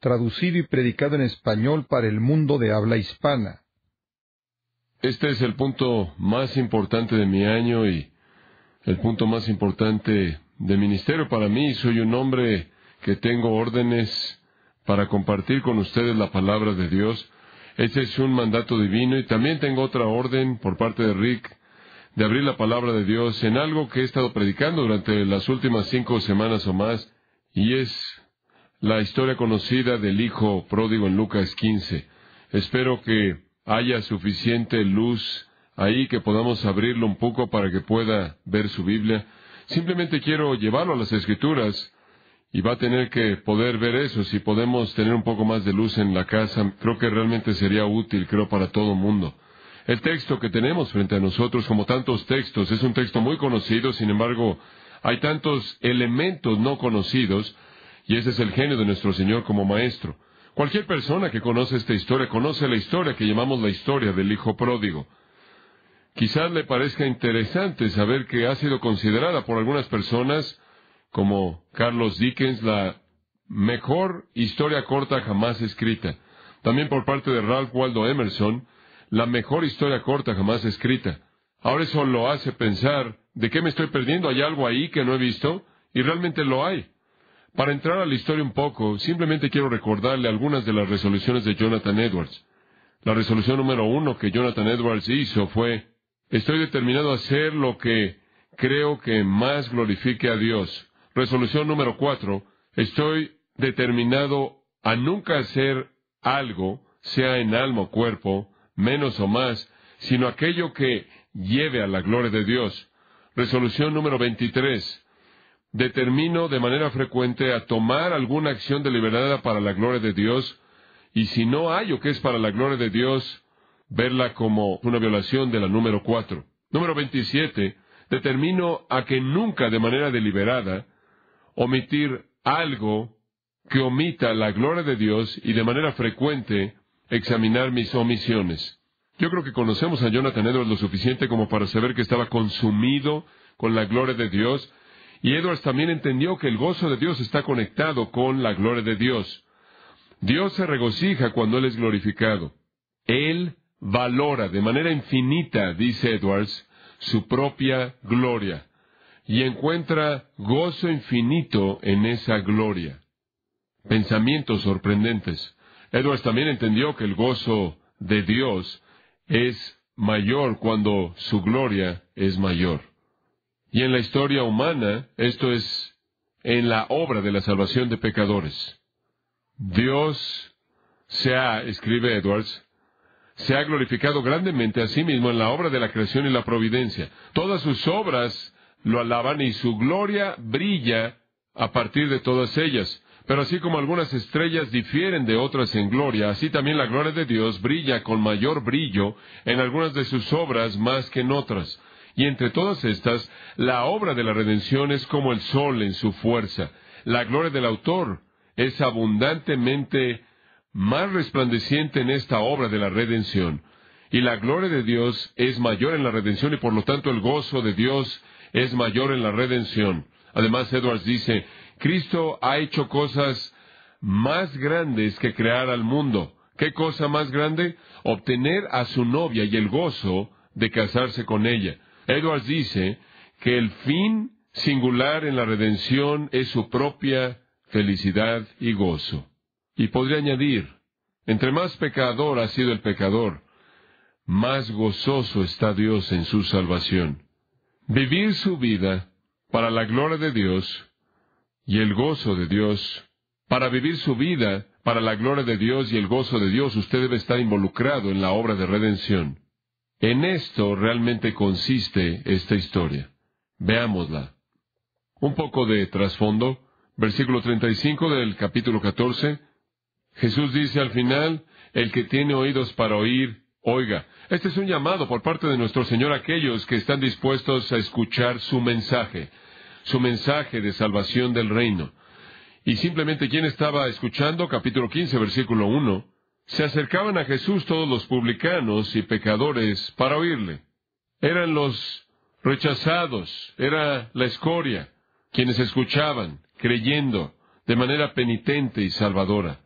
traducido y predicado en español para el mundo de habla hispana. Este es el punto más importante de mi año y el punto más importante de ministerio para mí. Soy un hombre que tengo órdenes para compartir con ustedes la palabra de Dios. Ese es un mandato divino y también tengo otra orden por parte de Rick de abrir la palabra de Dios en algo que he estado predicando durante las últimas cinco semanas o más y es la historia conocida del hijo pródigo en Lucas 15. Espero que haya suficiente luz ahí que podamos abrirlo un poco para que pueda ver su Biblia. Simplemente quiero llevarlo a las escrituras y va a tener que poder ver eso. Si podemos tener un poco más de luz en la casa, creo que realmente sería útil, creo, para todo el mundo. El texto que tenemos frente a nosotros, como tantos textos, es un texto muy conocido, sin embargo, hay tantos elementos no conocidos, y ese es el genio de nuestro Señor como Maestro. Cualquier persona que conoce esta historia conoce la historia que llamamos la historia del Hijo Pródigo. Quizás le parezca interesante saber que ha sido considerada por algunas personas, como Carlos Dickens, la mejor historia corta jamás escrita. También por parte de Ralph Waldo Emerson, la mejor historia corta jamás escrita. Ahora eso lo hace pensar, ¿de qué me estoy perdiendo? ¿Hay algo ahí que no he visto? Y realmente lo hay. Para entrar a la historia un poco, simplemente quiero recordarle algunas de las resoluciones de Jonathan Edwards. La resolución número uno que Jonathan Edwards hizo fue, estoy determinado a hacer lo que creo que más glorifique a Dios. Resolución número cuatro, estoy determinado a nunca hacer algo, sea en alma o cuerpo, menos o más, sino aquello que lleve a la gloria de Dios. Resolución número 23. Determino de manera frecuente a tomar alguna acción deliberada para la gloria de Dios, y si no hallo que es para la gloria de Dios, verla como una violación de la número 4. Número 27. Determino a que nunca de manera deliberada omitir algo que omita la gloria de Dios y de manera frecuente examinar mis omisiones. Yo creo que conocemos a Jonathan Edwards lo suficiente como para saber que estaba consumido con la gloria de Dios, y Edwards también entendió que el gozo de Dios está conectado con la gloria de Dios. Dios se regocija cuando Él es glorificado. Él valora de manera infinita, dice Edwards, su propia gloria, y encuentra gozo infinito en esa gloria. Pensamientos sorprendentes. Edwards también entendió que el gozo de Dios es mayor cuando su gloria es mayor. Y en la historia humana, esto es en la obra de la salvación de pecadores. Dios se ha, escribe Edwards, se ha glorificado grandemente a sí mismo en la obra de la creación y la providencia. Todas sus obras lo alaban y su gloria brilla a partir de todas ellas. Pero así como algunas estrellas difieren de otras en gloria, así también la gloria de Dios brilla con mayor brillo en algunas de sus obras más que en otras. Y entre todas estas, la obra de la redención es como el sol en su fuerza. La gloria del autor es abundantemente más resplandeciente en esta obra de la redención. Y la gloria de Dios es mayor en la redención y por lo tanto el gozo de Dios es mayor en la redención. Además, Edwards dice, Cristo ha hecho cosas más grandes que crear al mundo. ¿Qué cosa más grande? Obtener a su novia y el gozo de casarse con ella. Edwards dice que el fin singular en la redención es su propia felicidad y gozo. Y podría añadir, entre más pecador ha sido el pecador, más gozoso está Dios en su salvación. Vivir su vida para la gloria de Dios y el gozo de Dios. Para vivir su vida para la gloria de Dios y el gozo de Dios, usted debe estar involucrado en la obra de redención. En esto realmente consiste esta historia. Veámosla. Un poco de trasfondo. Versículo 35 del capítulo 14. Jesús dice al final, el que tiene oídos para oír, oiga. Este es un llamado por parte de nuestro Señor a aquellos que están dispuestos a escuchar su mensaje, su mensaje de salvación del reino. Y simplemente quien estaba escuchando, capítulo 15, versículo 1, se acercaban a Jesús todos los publicanos y pecadores para oírle. Eran los rechazados, era la escoria, quienes escuchaban, creyendo, de manera penitente y salvadora.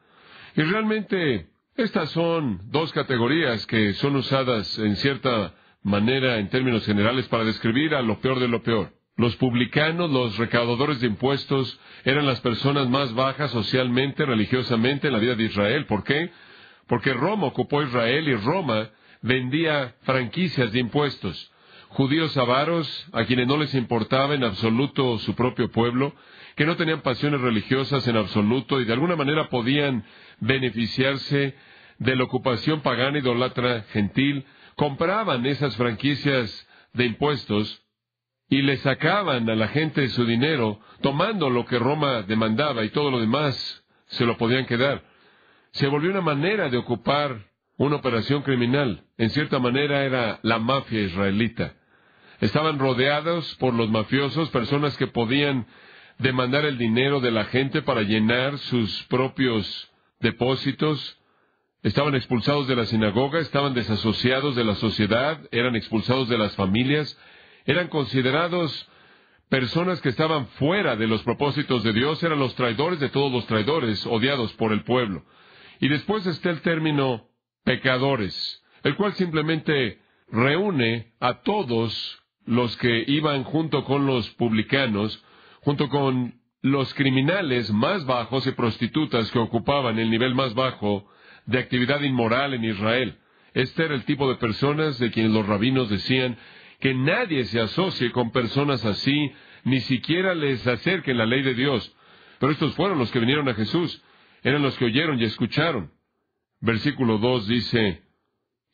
Y realmente estas son dos categorías que son usadas en cierta manera en términos generales para describir a lo peor de lo peor. Los publicanos, los recaudadores de impuestos, eran las personas más bajas socialmente, religiosamente en la vida de Israel. ¿Por qué? Porque Roma ocupó Israel y Roma vendía franquicias de impuestos. Judíos avaros, a quienes no les importaba en absoluto su propio pueblo, que no tenían pasiones religiosas en absoluto y de alguna manera podían beneficiarse de la ocupación pagana idolatra gentil, compraban esas franquicias de impuestos y le sacaban a la gente su dinero, tomando lo que Roma demandaba y todo lo demás se lo podían quedar. Se volvió una manera de ocupar una operación criminal. En cierta manera era la mafia israelita. Estaban rodeados por los mafiosos, personas que podían demandar el dinero de la gente para llenar sus propios depósitos. Estaban expulsados de la sinagoga, estaban desasociados de la sociedad, eran expulsados de las familias, eran considerados personas que estaban fuera de los propósitos de Dios, eran los traidores de todos los traidores, odiados por el pueblo. Y después está el término pecadores, el cual simplemente reúne a todos los que iban junto con los publicanos, junto con los criminales más bajos y prostitutas que ocupaban el nivel más bajo de actividad inmoral en Israel. Este era el tipo de personas de quienes los rabinos decían que nadie se asocie con personas así, ni siquiera les acerque la ley de Dios. Pero estos fueron los que vinieron a Jesús, eran los que oyeron y escucharon. Versículo 2 dice,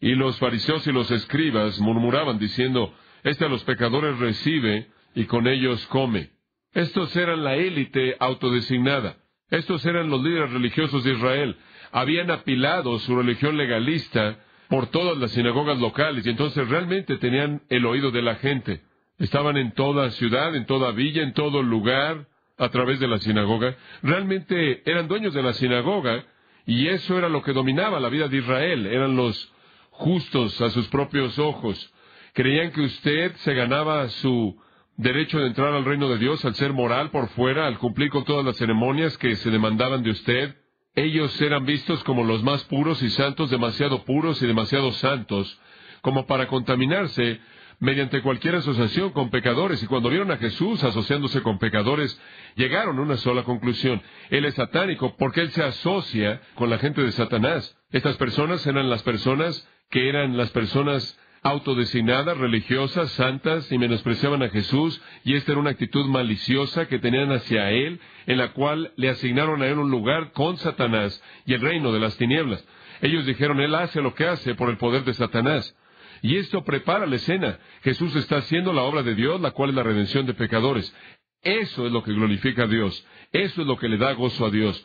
y los fariseos y los escribas murmuraban diciendo, Este a los pecadores recibe y con ellos come. Estos eran la élite autodesignada. Estos eran los líderes religiosos de Israel. Habían apilado su religión legalista por todas las sinagogas locales y entonces realmente tenían el oído de la gente. Estaban en toda ciudad, en toda villa, en todo lugar, a través de la sinagoga. Realmente eran dueños de la sinagoga y eso era lo que dominaba la vida de Israel. Eran los justos a sus propios ojos. Creían que usted se ganaba su derecho de entrar al reino de Dios al ser moral por fuera, al cumplir con todas las ceremonias que se demandaban de usted. Ellos eran vistos como los más puros y santos, demasiado puros y demasiado santos, como para contaminarse mediante cualquier asociación con pecadores. Y cuando vieron a Jesús asociándose con pecadores, llegaron a una sola conclusión. Él es satánico porque él se asocia con la gente de Satanás. Estas personas eran las personas que eran las personas autodesignadas, religiosas, santas, y menospreciaban a Jesús, y esta era una actitud maliciosa que tenían hacia Él, en la cual le asignaron a Él un lugar con Satanás y el reino de las tinieblas. Ellos dijeron, Él hace lo que hace por el poder de Satanás. Y esto prepara la escena. Jesús está haciendo la obra de Dios, la cual es la redención de pecadores. Eso es lo que glorifica a Dios. Eso es lo que le da gozo a Dios.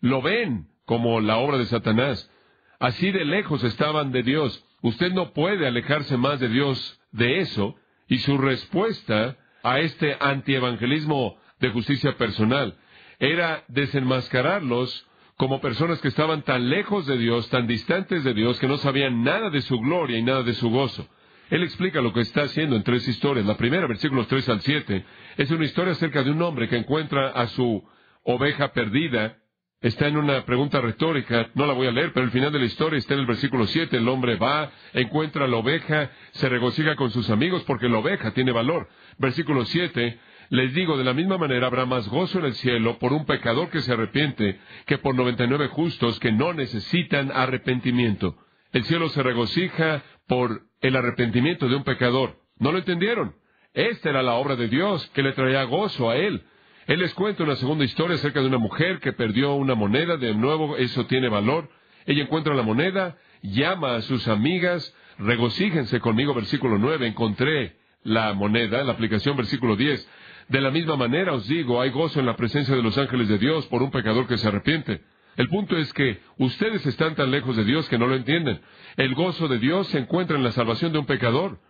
Lo ven como la obra de Satanás. Así de lejos estaban de Dios. Usted no puede alejarse más de Dios de eso. Y su respuesta a este antievangelismo de justicia personal era desenmascararlos como personas que estaban tan lejos de Dios, tan distantes de Dios, que no sabían nada de su gloria y nada de su gozo. Él explica lo que está haciendo en tres historias. La primera, versículos 3 al 7, es una historia acerca de un hombre que encuentra a su oveja perdida está en una pregunta retórica, no la voy a leer, pero el final de la historia está en el versículo 7, el hombre va, encuentra la oveja, se regocija con sus amigos porque la oveja tiene valor. Versículo 7, Les digo, de la misma manera habrá más gozo en el cielo por un pecador que se arrepiente que por noventa y nueve justos que no necesitan arrepentimiento. El cielo se regocija por el arrepentimiento de un pecador. ¿No lo entendieron? Esta era la obra de Dios que le traía gozo a él. Él les cuenta una segunda historia acerca de una mujer que perdió una moneda, de nuevo eso tiene valor. Ella encuentra la moneda, llama a sus amigas, regocíjense conmigo, versículo 9, encontré la moneda, la aplicación versículo 10. De la misma manera os digo, hay gozo en la presencia de los ángeles de Dios por un pecador que se arrepiente. El punto es que ustedes están tan lejos de Dios que no lo entienden. El gozo de Dios se encuentra en la salvación de un pecador.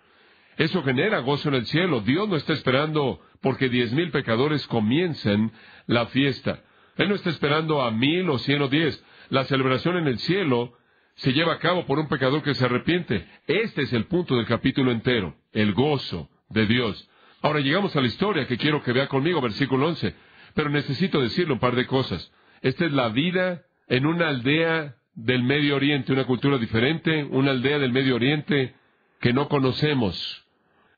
Eso genera gozo en el cielo. Dios no está esperando porque diez mil pecadores comiencen la fiesta. Él no está esperando a mil o cien o diez. La celebración en el cielo se lleva a cabo por un pecador que se arrepiente. Este es el punto del capítulo entero, el gozo de Dios. Ahora llegamos a la historia que quiero que vea conmigo, versículo 11. Pero necesito decirle un par de cosas. Esta es la vida en una aldea del Medio Oriente, una cultura diferente, una aldea del Medio Oriente que no conocemos.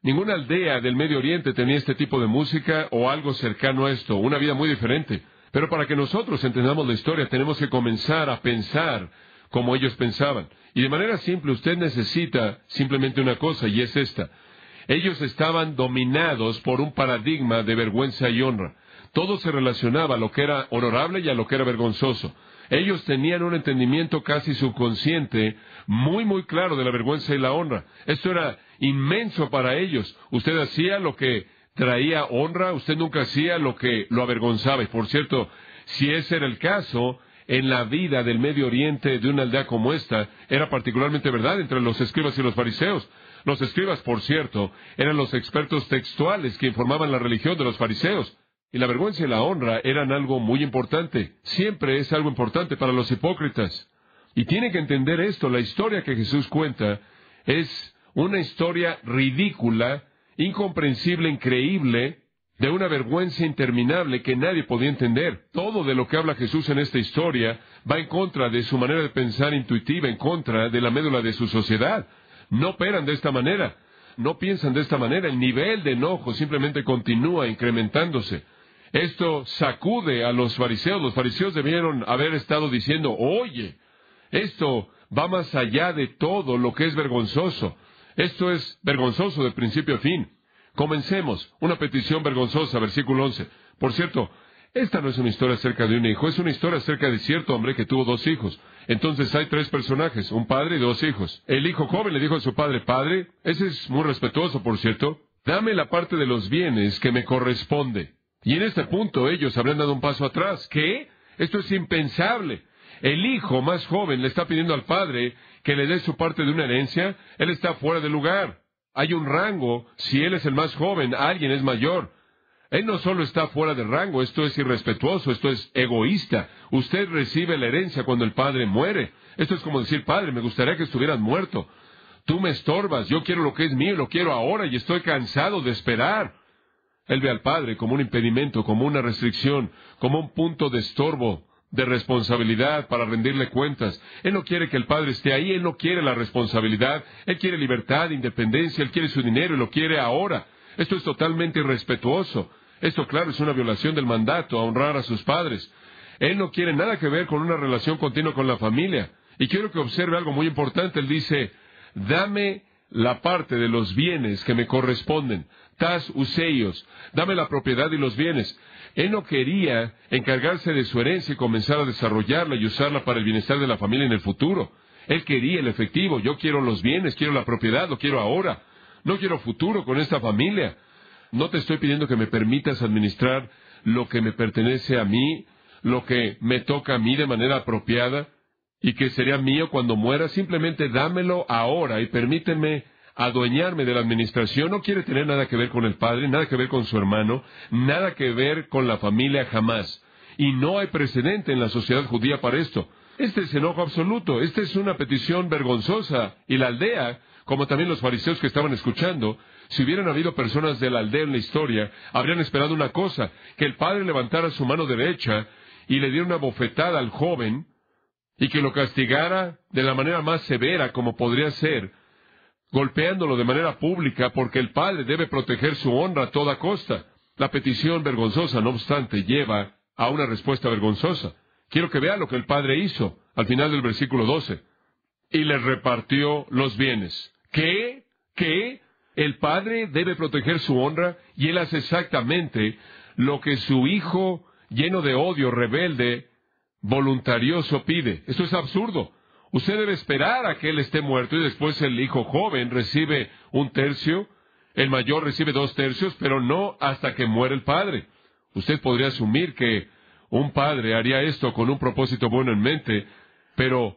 Ninguna aldea del Medio Oriente tenía este tipo de música o algo cercano a esto, una vida muy diferente. Pero para que nosotros entendamos la historia tenemos que comenzar a pensar como ellos pensaban. Y de manera simple usted necesita simplemente una cosa y es esta. Ellos estaban dominados por un paradigma de vergüenza y honra. Todo se relacionaba a lo que era honorable y a lo que era vergonzoso. Ellos tenían un entendimiento casi subconsciente, muy, muy claro de la vergüenza y la honra. Esto era inmenso para ellos. Usted hacía lo que traía honra, usted nunca hacía lo que lo avergonzaba. Y por cierto, si ese era el caso, en la vida del Medio Oriente de una aldea como esta, era particularmente verdad entre los escribas y los fariseos. Los escribas, por cierto, eran los expertos textuales que informaban la religión de los fariseos. Y la vergüenza y la honra eran algo muy importante. Siempre es algo importante para los hipócritas. Y tiene que entender esto. La historia que Jesús cuenta es una historia ridícula, incomprensible, increíble, de una vergüenza interminable que nadie podía entender. Todo de lo que habla Jesús en esta historia va en contra de su manera de pensar intuitiva, en contra de la médula de su sociedad. No operan de esta manera, no piensan de esta manera. El nivel de enojo simplemente continúa incrementándose. Esto sacude a los fariseos. Los fariseos debieron haber estado diciendo, oye, esto va más allá de todo lo que es vergonzoso. Esto es vergonzoso de principio a fin. Comencemos. Una petición vergonzosa, versículo 11. Por cierto, esta no es una historia acerca de un hijo, es una historia acerca de cierto hombre que tuvo dos hijos. Entonces hay tres personajes, un padre y dos hijos. El hijo joven le dijo a su padre, padre, ese es muy respetuoso, por cierto, dame la parte de los bienes que me corresponde. Y en este punto ellos habrían dado un paso atrás. ¿Qué? Esto es impensable. El hijo más joven le está pidiendo al padre que le dé su parte de una herencia. Él está fuera de lugar. Hay un rango. Si él es el más joven, alguien es mayor. Él no solo está fuera de rango, esto es irrespetuoso, esto es egoísta. Usted recibe la herencia cuando el padre muere. Esto es como decir, padre, me gustaría que estuvieras muerto. Tú me estorbas, yo quiero lo que es mío, lo quiero ahora y estoy cansado de esperar. Él ve al Padre como un impedimento, como una restricción, como un punto de estorbo, de responsabilidad para rendirle cuentas. Él no quiere que el Padre esté ahí, Él no quiere la responsabilidad, Él quiere libertad, independencia, Él quiere su dinero y lo quiere ahora. Esto es totalmente irrespetuoso. Esto, claro, es una violación del mandato a honrar a sus padres. Él no quiere nada que ver con una relación continua con la familia. Y quiero que observe algo muy importante. Él dice, dame la parte de los bienes que me corresponden. Tas useios, dame la propiedad y los bienes. Él no quería encargarse de su herencia y comenzar a desarrollarla y usarla para el bienestar de la familia en el futuro. Él quería el efectivo. Yo quiero los bienes, quiero la propiedad, lo quiero ahora. No quiero futuro con esta familia. No te estoy pidiendo que me permitas administrar lo que me pertenece a mí, lo que me toca a mí de manera apropiada y que sería mío cuando muera. Simplemente dámelo ahora y permíteme adueñarme de la administración. No quiere tener nada que ver con el padre, nada que ver con su hermano, nada que ver con la familia jamás. Y no hay precedente en la sociedad judía para esto. Este es enojo absoluto, esta es una petición vergonzosa. Y la aldea, como también los fariseos que estaban escuchando, si hubieran habido personas de la aldea en la historia, habrían esperado una cosa, que el padre levantara su mano derecha y le diera una bofetada al joven, y que lo castigara de la manera más severa como podría ser, golpeándolo de manera pública porque el padre debe proteger su honra a toda costa. La petición vergonzosa, no obstante, lleva a una respuesta vergonzosa. Quiero que vea lo que el padre hizo al final del versículo 12. Y le repartió los bienes. ¿Qué? ¿Qué? El padre debe proteger su honra y él hace exactamente lo que su hijo, lleno de odio, rebelde, voluntarioso pide. Esto es absurdo. Usted debe esperar a que él esté muerto y después el hijo joven recibe un tercio, el mayor recibe dos tercios, pero no hasta que muere el padre. Usted podría asumir que un padre haría esto con un propósito bueno en mente, pero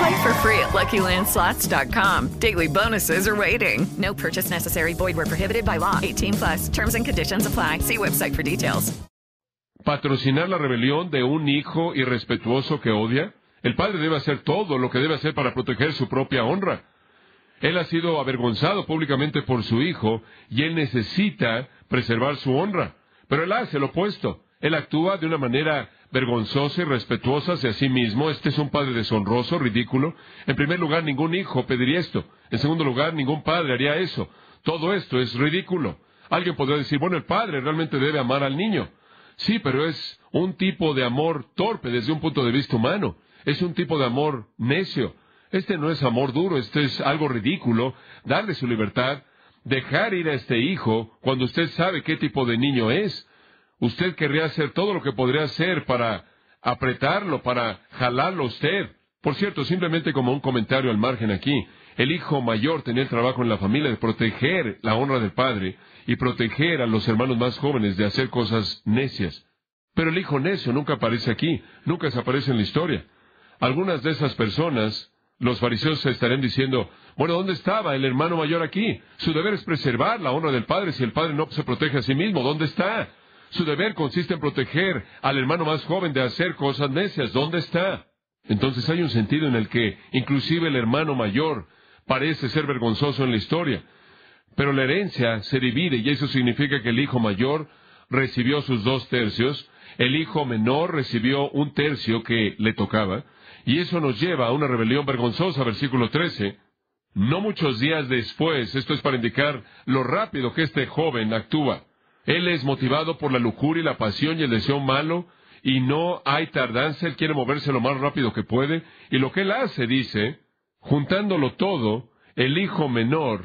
Play for free at LuckyLandSlots.com. Daily bonuses are waiting. No purchase necessary. Void where prohibited by law. 18 plus. Terms and conditions apply. See website for details. patrocinar la rebelión de un hijo irrespetuoso que odia, el padre debe hacer todo lo que debe hacer para proteger su propia honra. Él ha sido avergonzado públicamente por su hijo y él necesita preservar su honra. Pero él hace lo opuesto. Él actúa de una manera vergonzosa y respetuosa hacia sí mismo. Este es un padre deshonroso, ridículo. En primer lugar, ningún hijo pediría esto. En segundo lugar, ningún padre haría eso. Todo esto es ridículo. Alguien podría decir, bueno, el padre realmente debe amar al niño. Sí, pero es un tipo de amor torpe desde un punto de vista humano. Es un tipo de amor necio. Este no es amor duro, este es algo ridículo. Darle su libertad, dejar ir a este hijo cuando usted sabe qué tipo de niño es. Usted querría hacer todo lo que podría hacer para apretarlo, para jalarlo usted. Por cierto, simplemente como un comentario al margen aquí, el hijo mayor tenía el trabajo en la familia de proteger la honra del padre y proteger a los hermanos más jóvenes de hacer cosas necias. Pero el hijo necio nunca aparece aquí, nunca se aparece en la historia. Algunas de esas personas, los fariseos se estarán diciendo, bueno, ¿dónde estaba el hermano mayor aquí? Su deber es preservar la honra del padre si el padre no se protege a sí mismo. ¿Dónde está? Su deber consiste en proteger al hermano más joven de hacer cosas necias. ¿Dónde está? Entonces hay un sentido en el que inclusive el hermano mayor parece ser vergonzoso en la historia. Pero la herencia se divide y eso significa que el hijo mayor recibió sus dos tercios, el hijo menor recibió un tercio que le tocaba, y eso nos lleva a una rebelión vergonzosa, versículo 13. No muchos días después, esto es para indicar lo rápido que este joven actúa. Él es motivado por la lujuria y la pasión y el deseo malo, y no hay tardanza, él quiere moverse lo más rápido que puede, y lo que él hace, dice, juntándolo todo, el hijo menor,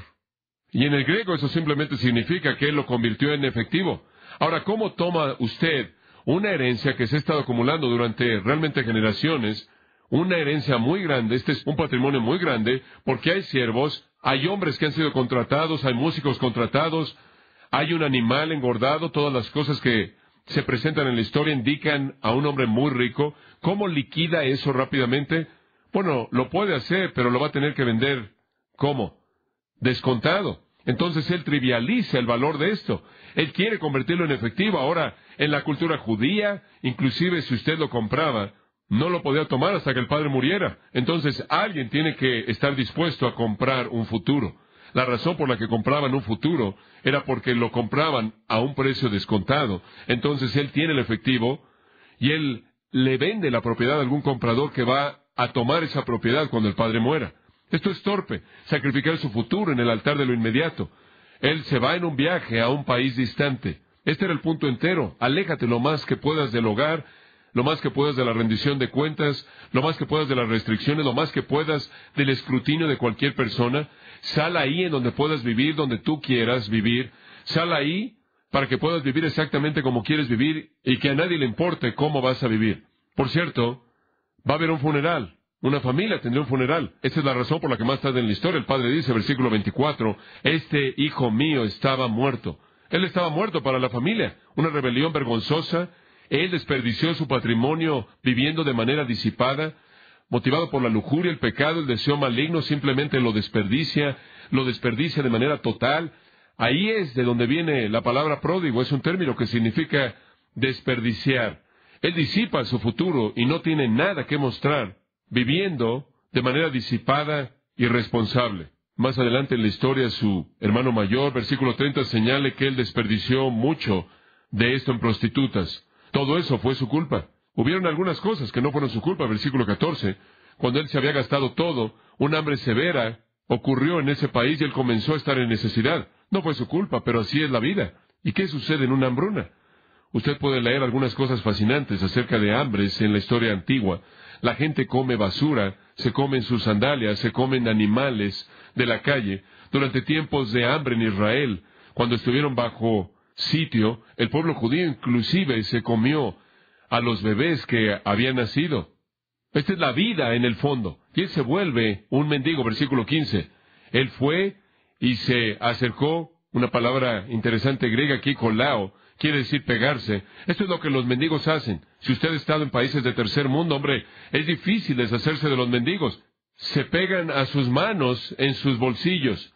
y en el griego eso simplemente significa que él lo convirtió en efectivo. Ahora, ¿cómo toma usted una herencia que se ha estado acumulando durante realmente generaciones, una herencia muy grande, este es un patrimonio muy grande, porque hay siervos, hay hombres que han sido contratados, hay músicos contratados, hay un animal engordado, todas las cosas que se presentan en la historia indican a un hombre muy rico. ¿Cómo liquida eso rápidamente? Bueno, lo puede hacer, pero lo va a tener que vender. ¿Cómo? Descontado. Entonces él trivializa el valor de esto. Él quiere convertirlo en efectivo. Ahora, en la cultura judía, inclusive si usted lo compraba, no lo podía tomar hasta que el padre muriera. Entonces alguien tiene que estar dispuesto a comprar un futuro. La razón por la que compraban un futuro era porque lo compraban a un precio descontado. Entonces él tiene el efectivo y él le vende la propiedad a algún comprador que va a tomar esa propiedad cuando el padre muera. Esto es torpe, sacrificar su futuro en el altar de lo inmediato. Él se va en un viaje a un país distante. Este era el punto entero. Aléjate lo más que puedas del hogar, lo más que puedas de la rendición de cuentas, lo más que puedas de las restricciones, lo más que puedas del escrutinio de cualquier persona. Sal ahí en donde puedas vivir, donde tú quieras vivir. Sal ahí para que puedas vivir exactamente como quieres vivir y que a nadie le importe cómo vas a vivir. Por cierto, va a haber un funeral. Una familia tendrá un funeral. Esa es la razón por la que más tarde en la historia el padre dice, versículo 24, este hijo mío estaba muerto. Él estaba muerto para la familia. Una rebelión vergonzosa. Él desperdició su patrimonio viviendo de manera disipada, motivado por la lujuria, el pecado, el deseo maligno, simplemente lo desperdicia, lo desperdicia de manera total. Ahí es de donde viene la palabra pródigo. Es un término que significa desperdiciar. Él disipa su futuro y no tiene nada que mostrar, viviendo de manera disipada irresponsable. Más adelante en la historia, su hermano mayor, versículo 30, señale que él desperdició mucho de esto en prostitutas. Todo eso fue su culpa. Hubieron algunas cosas que no fueron su culpa, versículo 14. Cuando él se había gastado todo, un hambre severa ocurrió en ese país y él comenzó a estar en necesidad. No fue su culpa, pero así es la vida. ¿Y qué sucede en una hambruna? Usted puede leer algunas cosas fascinantes acerca de hambres en la historia antigua. La gente come basura, se comen sus sandalias, se comen animales de la calle. Durante tiempos de hambre en Israel, cuando estuvieron bajo sitio, el pueblo judío inclusive se comió a los bebés que habían nacido. Esta es la vida en el fondo. Y él se vuelve un mendigo, versículo 15. Él fue y se acercó, una palabra interesante griega aquí, colao, quiere decir pegarse. Esto es lo que los mendigos hacen. Si usted ha estado en países de tercer mundo, hombre, es difícil deshacerse de los mendigos. Se pegan a sus manos en sus bolsillos,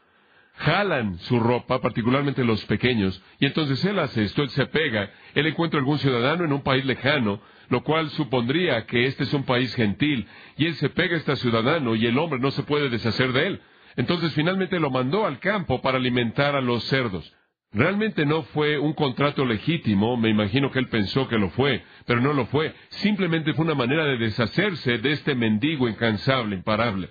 jalan su ropa, particularmente los pequeños, y entonces él hace esto, él se pega, él encuentra algún ciudadano en un país lejano, lo cual supondría que este es un país gentil, y él se pega a este ciudadano y el hombre no se puede deshacer de él. Entonces finalmente lo mandó al campo para alimentar a los cerdos. Realmente no fue un contrato legítimo, me imagino que él pensó que lo fue, pero no lo fue. Simplemente fue una manera de deshacerse de este mendigo incansable, imparable.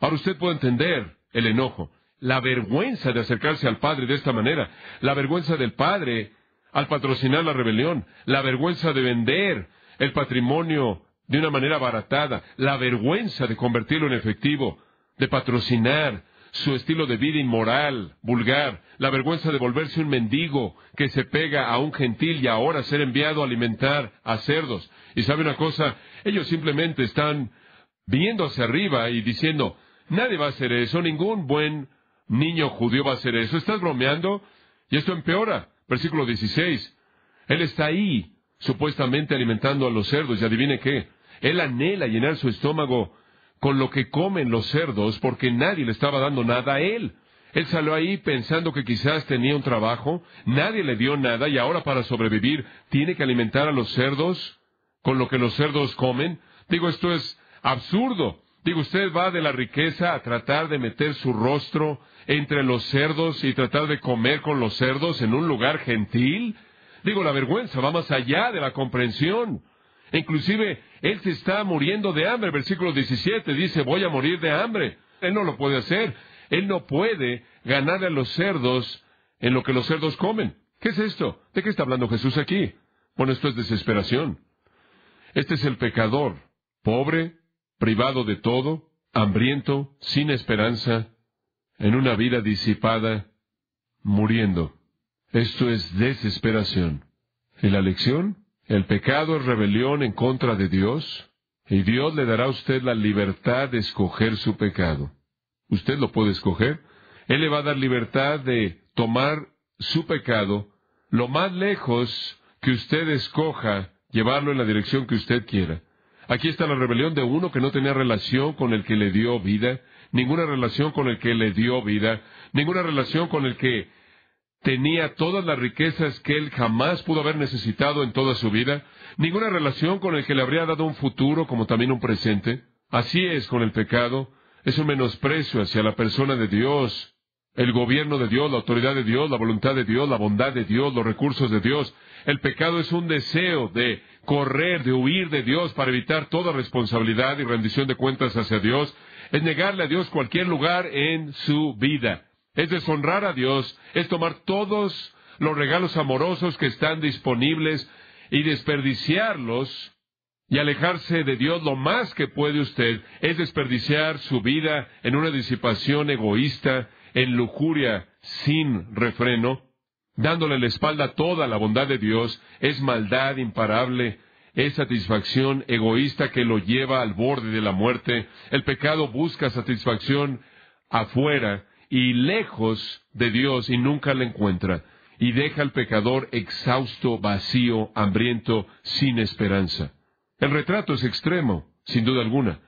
Ahora usted puede entender el enojo, la vergüenza de acercarse al Padre de esta manera, la vergüenza del Padre al patrocinar la rebelión, la vergüenza de vender el patrimonio de una manera baratada, la vergüenza de convertirlo en efectivo, de patrocinar su estilo de vida inmoral, vulgar, la vergüenza de volverse un mendigo que se pega a un gentil y ahora ser enviado a alimentar a cerdos. Y sabe una cosa, ellos simplemente están viendo hacia arriba y diciendo, nadie va a hacer eso, ningún buen niño judío va a hacer eso. ¿Estás bromeando? Y esto empeora. Versículo 16. Él está ahí, supuestamente alimentando a los cerdos, y adivine qué. Él anhela llenar su estómago con lo que comen los cerdos porque nadie le estaba dando nada a él. Él salió ahí pensando que quizás tenía un trabajo, nadie le dio nada y ahora para sobrevivir tiene que alimentar a los cerdos con lo que los cerdos comen. Digo, esto es absurdo. Digo, usted va de la riqueza a tratar de meter su rostro entre los cerdos y tratar de comer con los cerdos en un lugar gentil. Digo, la vergüenza va más allá de la comprensión. Inclusive, él se está muriendo de hambre. Versículo 17 dice, voy a morir de hambre. Él no lo puede hacer. Él no puede ganarle a los cerdos en lo que los cerdos comen. ¿Qué es esto? ¿De qué está hablando Jesús aquí? Bueno, esto es desesperación. Este es el pecador, pobre, privado de todo, hambriento, sin esperanza, en una vida disipada, muriendo. Esto es desesperación. ¿Y la lección? El pecado es rebelión en contra de Dios, y Dios le dará a usted la libertad de escoger su pecado. Usted lo puede escoger. Él le va a dar libertad de tomar su pecado lo más lejos que usted escoja, llevarlo en la dirección que usted quiera. Aquí está la rebelión de uno que no tenía relación con el que le dio vida, ninguna relación con el que le dio vida, ninguna relación con el que tenía todas las riquezas que él jamás pudo haber necesitado en toda su vida, ninguna relación con el que le habría dado un futuro como también un presente. Así es con el pecado, es un menosprecio hacia la persona de Dios, el gobierno de Dios, la autoridad de Dios, la voluntad de Dios, la bondad de Dios, los recursos de Dios. El pecado es un deseo de correr, de huir de Dios para evitar toda responsabilidad y rendición de cuentas hacia Dios. Es negarle a Dios cualquier lugar en su vida es deshonrar a Dios, es tomar todos los regalos amorosos que están disponibles y desperdiciarlos y alejarse de Dios lo más que puede usted, es desperdiciar su vida en una disipación egoísta, en lujuria sin refreno, dándole la espalda a toda la bondad de Dios, es maldad imparable, es satisfacción egoísta que lo lleva al borde de la muerte, el pecado busca satisfacción afuera, y lejos de Dios y nunca la encuentra, y deja al pecador exhausto, vacío, hambriento, sin esperanza. El retrato es extremo, sin duda alguna.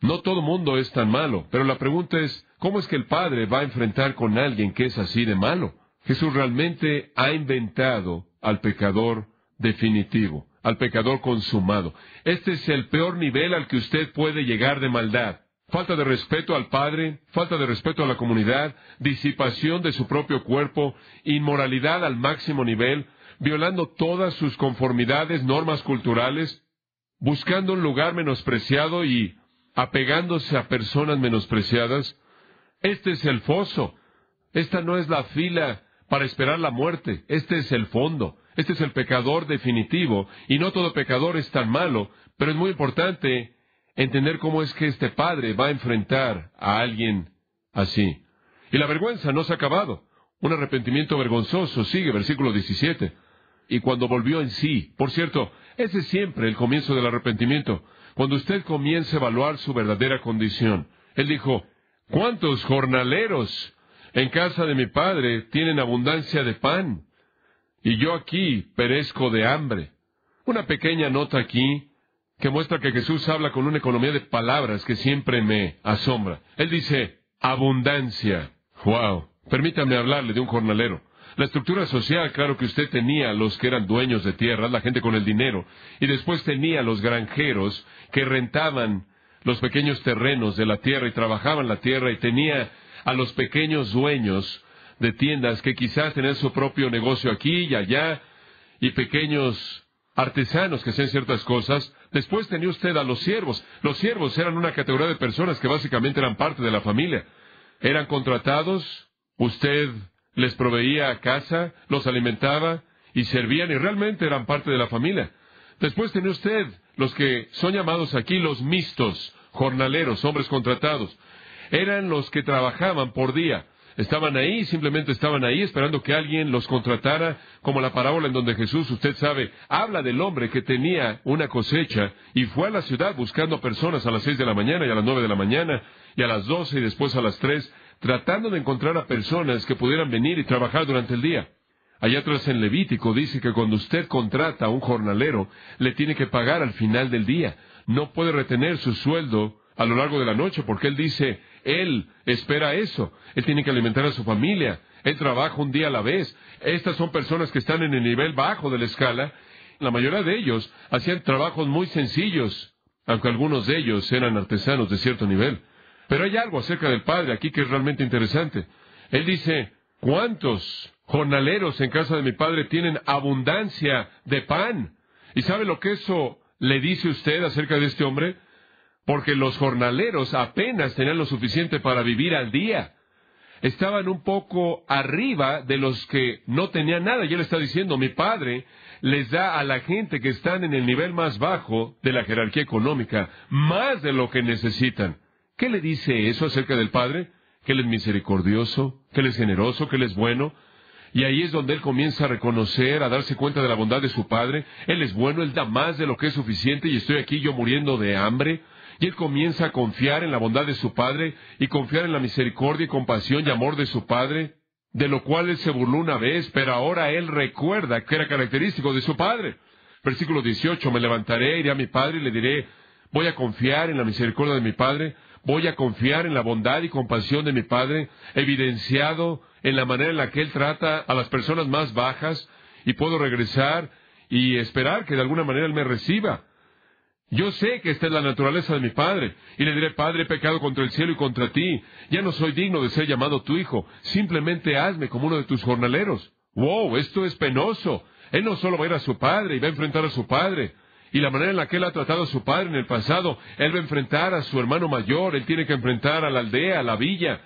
No todo mundo es tan malo, pero la pregunta es, ¿cómo es que el Padre va a enfrentar con alguien que es así de malo? Jesús realmente ha inventado al pecador definitivo, al pecador consumado. Este es el peor nivel al que usted puede llegar de maldad. falta de respeto al Padre, falta de respeto a la comunidad, disipación de su propio cuerpo, inmoralidad al máximo nivel, violando todas sus conformidades, normas culturales, buscando un lugar menospreciado y apegándose a personas menospreciadas. Este es el foso. Esta no es la fila para esperar la muerte. Este es el fondo. Este es el pecador definitivo. Y no todo pecador es tan malo, pero es muy importante entender cómo es que este padre va a enfrentar a alguien así. Y la vergüenza no se ha acabado. Un arrepentimiento vergonzoso sigue, versículo 17. Y cuando volvió en sí, por cierto, ese es siempre el comienzo del arrepentimiento. Cuando usted comienza a evaluar su verdadera condición. Él dijo, ¿cuántos jornaleros en casa de mi padre tienen abundancia de pan? Y yo aquí perezco de hambre. Una pequeña nota aquí que muestra que Jesús habla con una economía de palabras que siempre me asombra. Él dice, abundancia. Wow. Permítame hablarle de un jornalero. La estructura social, claro que usted tenía los que eran dueños de tierras, la gente con el dinero, y después tenía los granjeros que rentaban los pequeños terrenos de la tierra y trabajaban la tierra, y tenía a los pequeños dueños de tiendas que quizás tenían su propio negocio aquí y allá, y pequeños artesanos que hacían ciertas cosas. Después tenía usted a los siervos. Los siervos eran una categoría de personas que básicamente eran parte de la familia. Eran contratados, usted les proveía casa, los alimentaba y servían y realmente eran parte de la familia. Después tenía usted los que son llamados aquí los mixtos, jornaleros, hombres contratados. Eran los que trabajaban por día. Estaban ahí, simplemente estaban ahí esperando que alguien los contratara, como la parábola en donde Jesús, usted sabe, habla del hombre que tenía una cosecha y fue a la ciudad buscando personas a las seis de la mañana y a las nueve de la mañana y a las doce y después a las tres tratando de encontrar a personas que pudieran venir y trabajar durante el día. Allá atrás en Levítico dice que cuando usted contrata a un jornalero, le tiene que pagar al final del día. No puede retener su sueldo a lo largo de la noche, porque él dice, él espera eso. Él tiene que alimentar a su familia. Él trabaja un día a la vez. Estas son personas que están en el nivel bajo de la escala. La mayoría de ellos hacían trabajos muy sencillos, aunque algunos de ellos eran artesanos de cierto nivel. Pero hay algo acerca del Padre aquí que es realmente interesante. Él dice, ¿cuántos jornaleros en casa de mi Padre tienen abundancia de pan? ¿Y sabe lo que eso le dice usted acerca de este hombre? Porque los jornaleros apenas tenían lo suficiente para vivir al día. Estaban un poco arriba de los que no tenían nada. Y él está diciendo, mi padre les da a la gente que están en el nivel más bajo de la jerarquía económica más de lo que necesitan. ¿Qué le dice eso acerca del Padre? Que Él es misericordioso, que Él es generoso, que Él es bueno. Y ahí es donde Él comienza a reconocer, a darse cuenta de la bondad de su Padre. Él es bueno, Él da más de lo que es suficiente y estoy aquí yo muriendo de hambre. Y Él comienza a confiar en la bondad de su Padre y confiar en la misericordia y compasión y amor de su Padre, de lo cual Él se burló una vez, pero ahora Él recuerda que era característico de su Padre. Versículo 18, me levantaré, iré a mi Padre y le diré, voy a confiar en la misericordia de mi Padre, voy a confiar en la bondad y compasión de mi Padre, evidenciado en la manera en la que Él trata a las personas más bajas, y puedo regresar y esperar que de alguna manera Él me reciba. Yo sé que esta es la naturaleza de mi Padre, y le diré, Padre, he pecado contra el cielo y contra ti, ya no soy digno de ser llamado tu hijo, simplemente hazme como uno de tus jornaleros. ¡Wow! Esto es penoso. Él no solo va a ir a su Padre y va a enfrentar a su Padre, y la manera en la que él ha tratado a su padre en el pasado, él va a enfrentar a su hermano mayor, él tiene que enfrentar a la aldea, a la villa.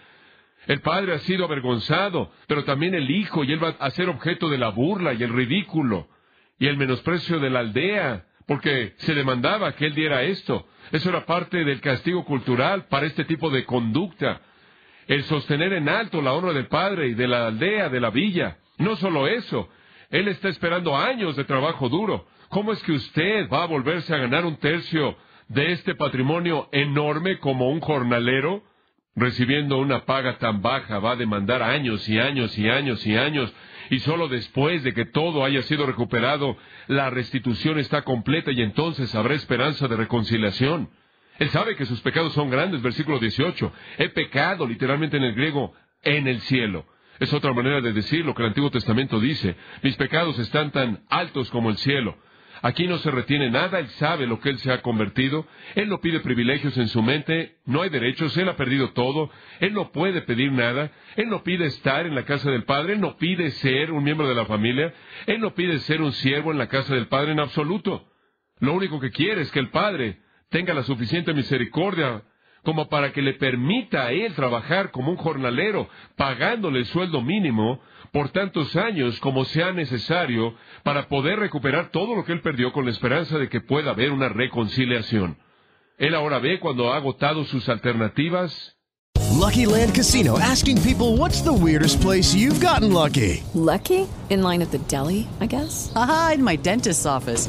El padre ha sido avergonzado, pero también el hijo, y él va a ser objeto de la burla y el ridículo y el menosprecio de la aldea, porque se demandaba que él diera esto. Eso era parte del castigo cultural para este tipo de conducta. El sostener en alto la honra del padre y de la aldea, de la villa. No solo eso, él está esperando años de trabajo duro. ¿Cómo es que usted va a volverse a ganar un tercio de este patrimonio enorme como un jornalero? Recibiendo una paga tan baja va a demandar años y años y años y años, y solo después de que todo haya sido recuperado, la restitución está completa y entonces habrá esperanza de reconciliación. Él sabe que sus pecados son grandes, versículo 18. He pecado, literalmente en el griego, en el cielo. Es otra manera de decir lo que el Antiguo Testamento dice. Mis pecados están tan altos como el cielo. Aquí no se retiene nada, él sabe lo que él se ha convertido, él no pide privilegios en su mente, no hay derechos, él ha perdido todo, él no puede pedir nada, él no pide estar en la casa del Padre, él no pide ser un miembro de la familia, él no pide ser un siervo en la casa del Padre en absoluto. Lo único que quiere es que el Padre tenga la suficiente misericordia como para que le permita a él trabajar como un jornalero, pagándole el sueldo mínimo por tantos años como sea necesario para poder recuperar todo lo que él perdió con la esperanza de que pueda haber una reconciliación. Él ahora ve cuando ha agotado sus alternativas. Lucky Land Casino asking people what's the weirdest place you've gotten lucky. Lucky? In line at the deli, I guess. Aha, in my dentist's office.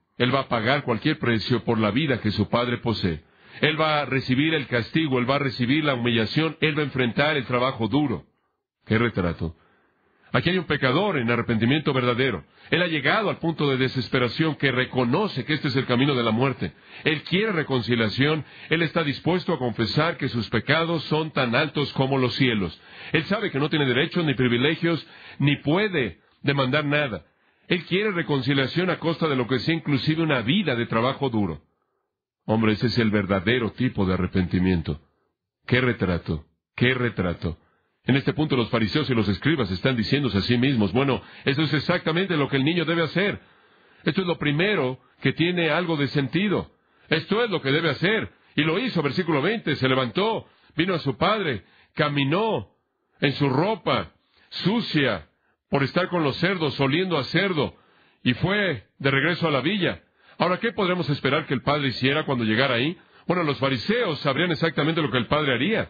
Él va a pagar cualquier precio por la vida que su padre posee. Él va a recibir el castigo, él va a recibir la humillación, él va a enfrentar el trabajo duro. ¡Qué retrato! Aquí hay un pecador en arrepentimiento verdadero. Él ha llegado al punto de desesperación que reconoce que este es el camino de la muerte. Él quiere reconciliación. Él está dispuesto a confesar que sus pecados son tan altos como los cielos. Él sabe que no tiene derechos ni privilegios, ni puede demandar nada. Él quiere reconciliación a costa de lo que sea inclusive una vida de trabajo duro. Hombre, ese es el verdadero tipo de arrepentimiento. ¡Qué retrato! ¡Qué retrato! En este punto los fariseos y los escribas están diciéndose a sí mismos, bueno, eso es exactamente lo que el niño debe hacer. Esto es lo primero que tiene algo de sentido. Esto es lo que debe hacer. Y lo hizo, versículo 20, se levantó, vino a su padre, caminó en su ropa sucia, por estar con los cerdos, oliendo a cerdo, y fue de regreso a la villa. Ahora, ¿qué podremos esperar que el padre hiciera cuando llegara ahí? Bueno, los fariseos sabrían exactamente lo que el padre haría.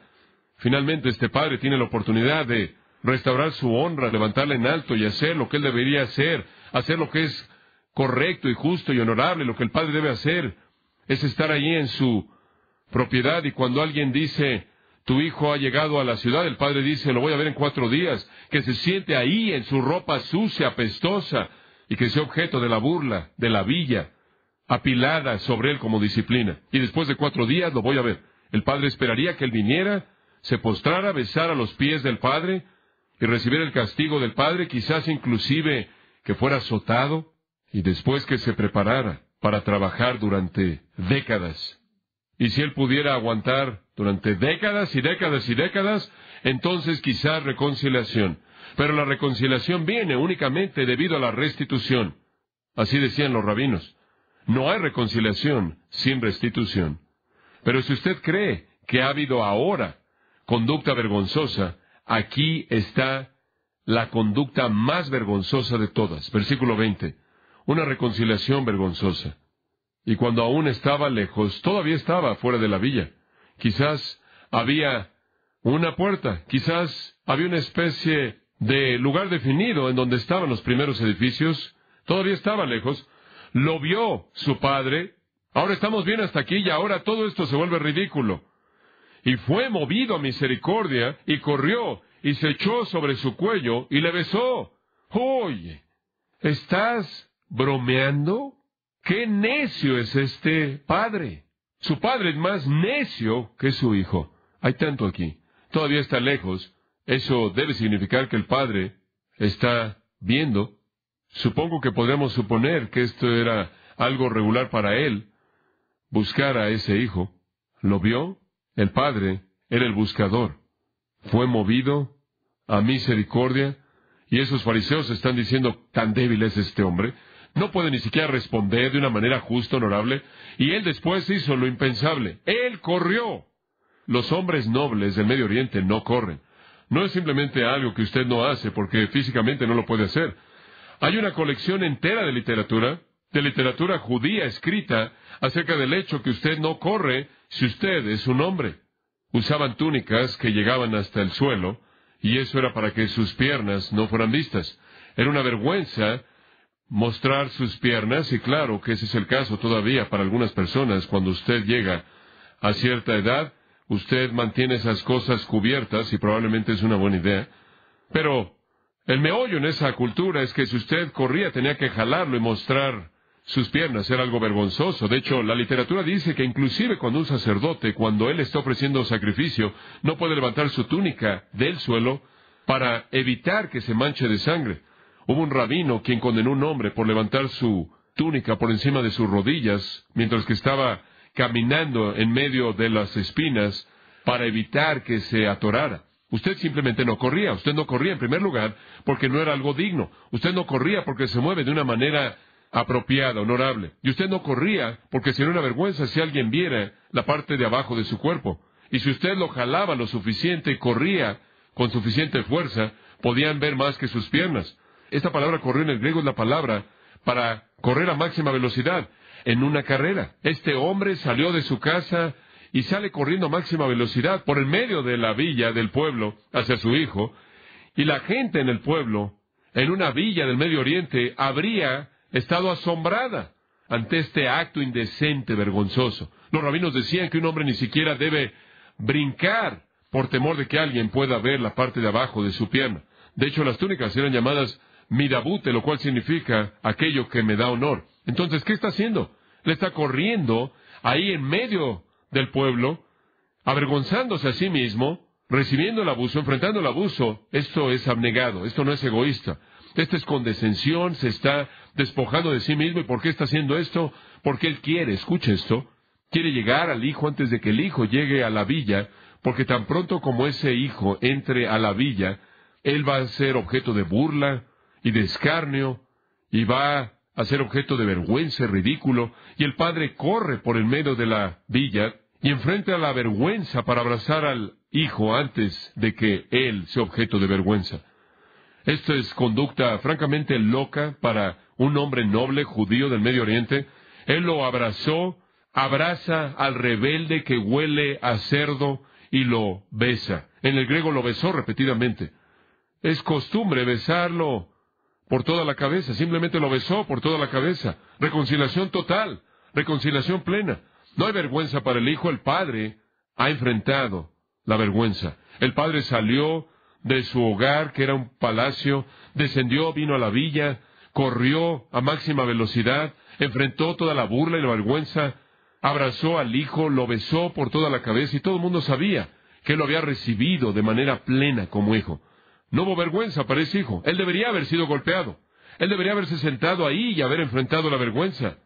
Finalmente, este padre tiene la oportunidad de restaurar su honra, levantarla en alto y hacer lo que él debería hacer, hacer lo que es correcto y justo y honorable, lo que el padre debe hacer, es estar allí en su propiedad y cuando alguien dice, tu hijo ha llegado a la ciudad, el padre dice, lo voy a ver en cuatro días, que se siente ahí en su ropa sucia, apestosa, y que sea objeto de la burla, de la villa, apilada sobre él como disciplina. Y después de cuatro días lo voy a ver. El padre esperaría que él viniera, se postrara, besara los pies del padre y recibiera el castigo del padre, quizás inclusive que fuera azotado, y después que se preparara para trabajar durante décadas. Y si él pudiera aguantar durante décadas y décadas y décadas, entonces quizás reconciliación. Pero la reconciliación viene únicamente debido a la restitución. Así decían los rabinos. No hay reconciliación sin restitución. Pero si usted cree que ha habido ahora conducta vergonzosa, aquí está la conducta más vergonzosa de todas. Versículo 20. Una reconciliación vergonzosa. Y cuando aún estaba lejos, todavía estaba fuera de la villa. Quizás había una puerta, quizás había una especie de lugar definido en donde estaban los primeros edificios. Todavía estaba lejos. Lo vio su padre. Ahora estamos bien hasta aquí y ahora todo esto se vuelve ridículo. Y fue movido a misericordia y corrió y se echó sobre su cuello y le besó. Oye, ¿estás bromeando? ¡Qué necio es este padre! Su padre es más necio que su hijo. Hay tanto aquí. Todavía está lejos. Eso debe significar que el padre está viendo. Supongo que podemos suponer que esto era algo regular para él. Buscar a ese hijo. ¿Lo vio? El padre era el buscador. Fue movido a misericordia. Y esos fariseos están diciendo, tan débil es este hombre no puede ni siquiera responder de una manera justa, honorable, y él después hizo lo impensable. Él corrió. los hombres nobles del Medio Oriente no corren. No es simplemente algo que usted no hace porque físicamente no lo puede hacer. Hay una colección entera de literatura, de literatura judía escrita acerca del hecho que usted no corre si usted es un hombre. Usaban túnicas que llegaban hasta el suelo, y eso era para que sus piernas no fueran vistas. Era una vergüenza mostrar sus piernas, y claro que ese es el caso todavía para algunas personas. Cuando usted llega a cierta edad, usted mantiene esas cosas cubiertas y probablemente es una buena idea. Pero el meollo en esa cultura es que si usted corría tenía que jalarlo y mostrar sus piernas, era algo vergonzoso. De hecho, la literatura dice que inclusive cuando un sacerdote, cuando él está ofreciendo sacrificio, no puede levantar su túnica del suelo para evitar que se manche de sangre. Hubo un rabino quien condenó a un hombre por levantar su túnica por encima de sus rodillas mientras que estaba caminando en medio de las espinas para evitar que se atorara. Usted simplemente no corría. Usted no corría en primer lugar porque no era algo digno. Usted no corría porque se mueve de una manera apropiada, honorable. Y usted no corría porque sería una vergüenza si alguien viera la parte de abajo de su cuerpo. Y si usted lo jalaba lo suficiente y corría con suficiente fuerza, podían ver más que sus piernas. Esta palabra correr en el griego es la palabra para correr a máxima velocidad en una carrera. Este hombre salió de su casa y sale corriendo a máxima velocidad por el medio de la villa del pueblo hacia su hijo, y la gente en el pueblo, en una villa del Medio Oriente, habría estado asombrada ante este acto indecente, vergonzoso. Los rabinos decían que un hombre ni siquiera debe brincar por temor de que alguien pueda ver la parte de abajo de su pierna. De hecho, las túnicas eran llamadas midabute, lo cual significa aquello que me da honor. Entonces, ¿qué está haciendo? Le está corriendo ahí en medio del pueblo, avergonzándose a sí mismo, recibiendo el abuso, enfrentando el abuso. Esto es abnegado, esto no es egoísta. Esta es condescensión, se está despojando de sí mismo. ¿Y por qué está haciendo esto? Porque él quiere, escuche esto, quiere llegar al hijo antes de que el hijo llegue a la villa, porque tan pronto como ese hijo entre a la villa, él va a ser objeto de burla y de escarnio, y va a ser objeto de vergüenza y ridículo, y el padre corre por el medio de la villa y enfrenta la vergüenza para abrazar al hijo antes de que él sea objeto de vergüenza. Esto es conducta francamente loca para un hombre noble judío del Medio Oriente. Él lo abrazó, abraza al rebelde que huele a cerdo y lo besa. En el griego lo besó repetidamente. Es costumbre besarlo por toda la cabeza, simplemente lo besó por toda la cabeza. Reconciliación total, reconciliación plena. No hay vergüenza para el hijo, el padre ha enfrentado la vergüenza. El padre salió de su hogar, que era un palacio, descendió, vino a la villa, corrió a máxima velocidad, enfrentó toda la burla y la vergüenza, abrazó al hijo, lo besó por toda la cabeza y todo el mundo sabía que lo había recibido de manera plena como hijo. No hubo vergüenza para ese hijo. Él debería haber sido golpeado. Él debería haberse sentado ahí y haber enfrentado la vergüenza.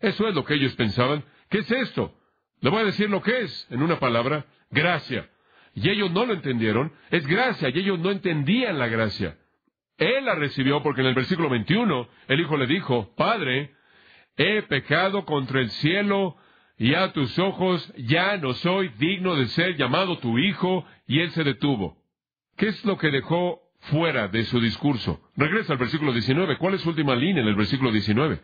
Eso es lo que ellos pensaban. ¿Qué es esto? Le voy a decir lo que es, en una palabra, gracia. Y ellos no lo entendieron. Es gracia, y ellos no entendían la gracia. Él la recibió porque en el versículo 21 el hijo le dijo, Padre, he pecado contra el cielo y a tus ojos ya no soy digno de ser llamado tu hijo, y él se detuvo. ¿Qué es lo que dejó fuera de su discurso? Regresa al versículo 19. ¿Cuál es su última línea en el versículo 19?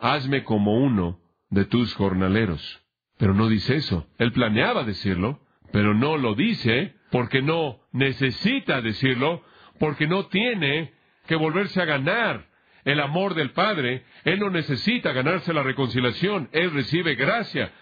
Hazme como uno de tus jornaleros. Pero no dice eso. Él planeaba decirlo, pero no lo dice porque no necesita decirlo, porque no tiene que volverse a ganar el amor del Padre. Él no necesita ganarse la reconciliación, Él recibe gracia.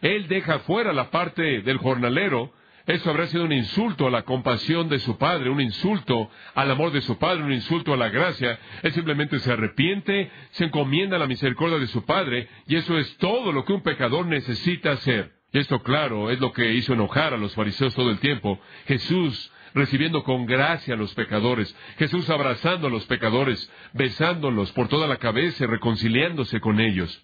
Él deja fuera la parte del jornalero. Eso habrá sido un insulto a la compasión de su Padre, un insulto al amor de su Padre, un insulto a la gracia. Él simplemente se arrepiente, se encomienda a la misericordia de su Padre, y eso es todo lo que un pecador necesita hacer. Y esto, claro, es lo que hizo enojar a los fariseos todo el tiempo. Jesús recibiendo con gracia a los pecadores, Jesús abrazando a los pecadores, besándolos por toda la cabeza y reconciliándose con ellos.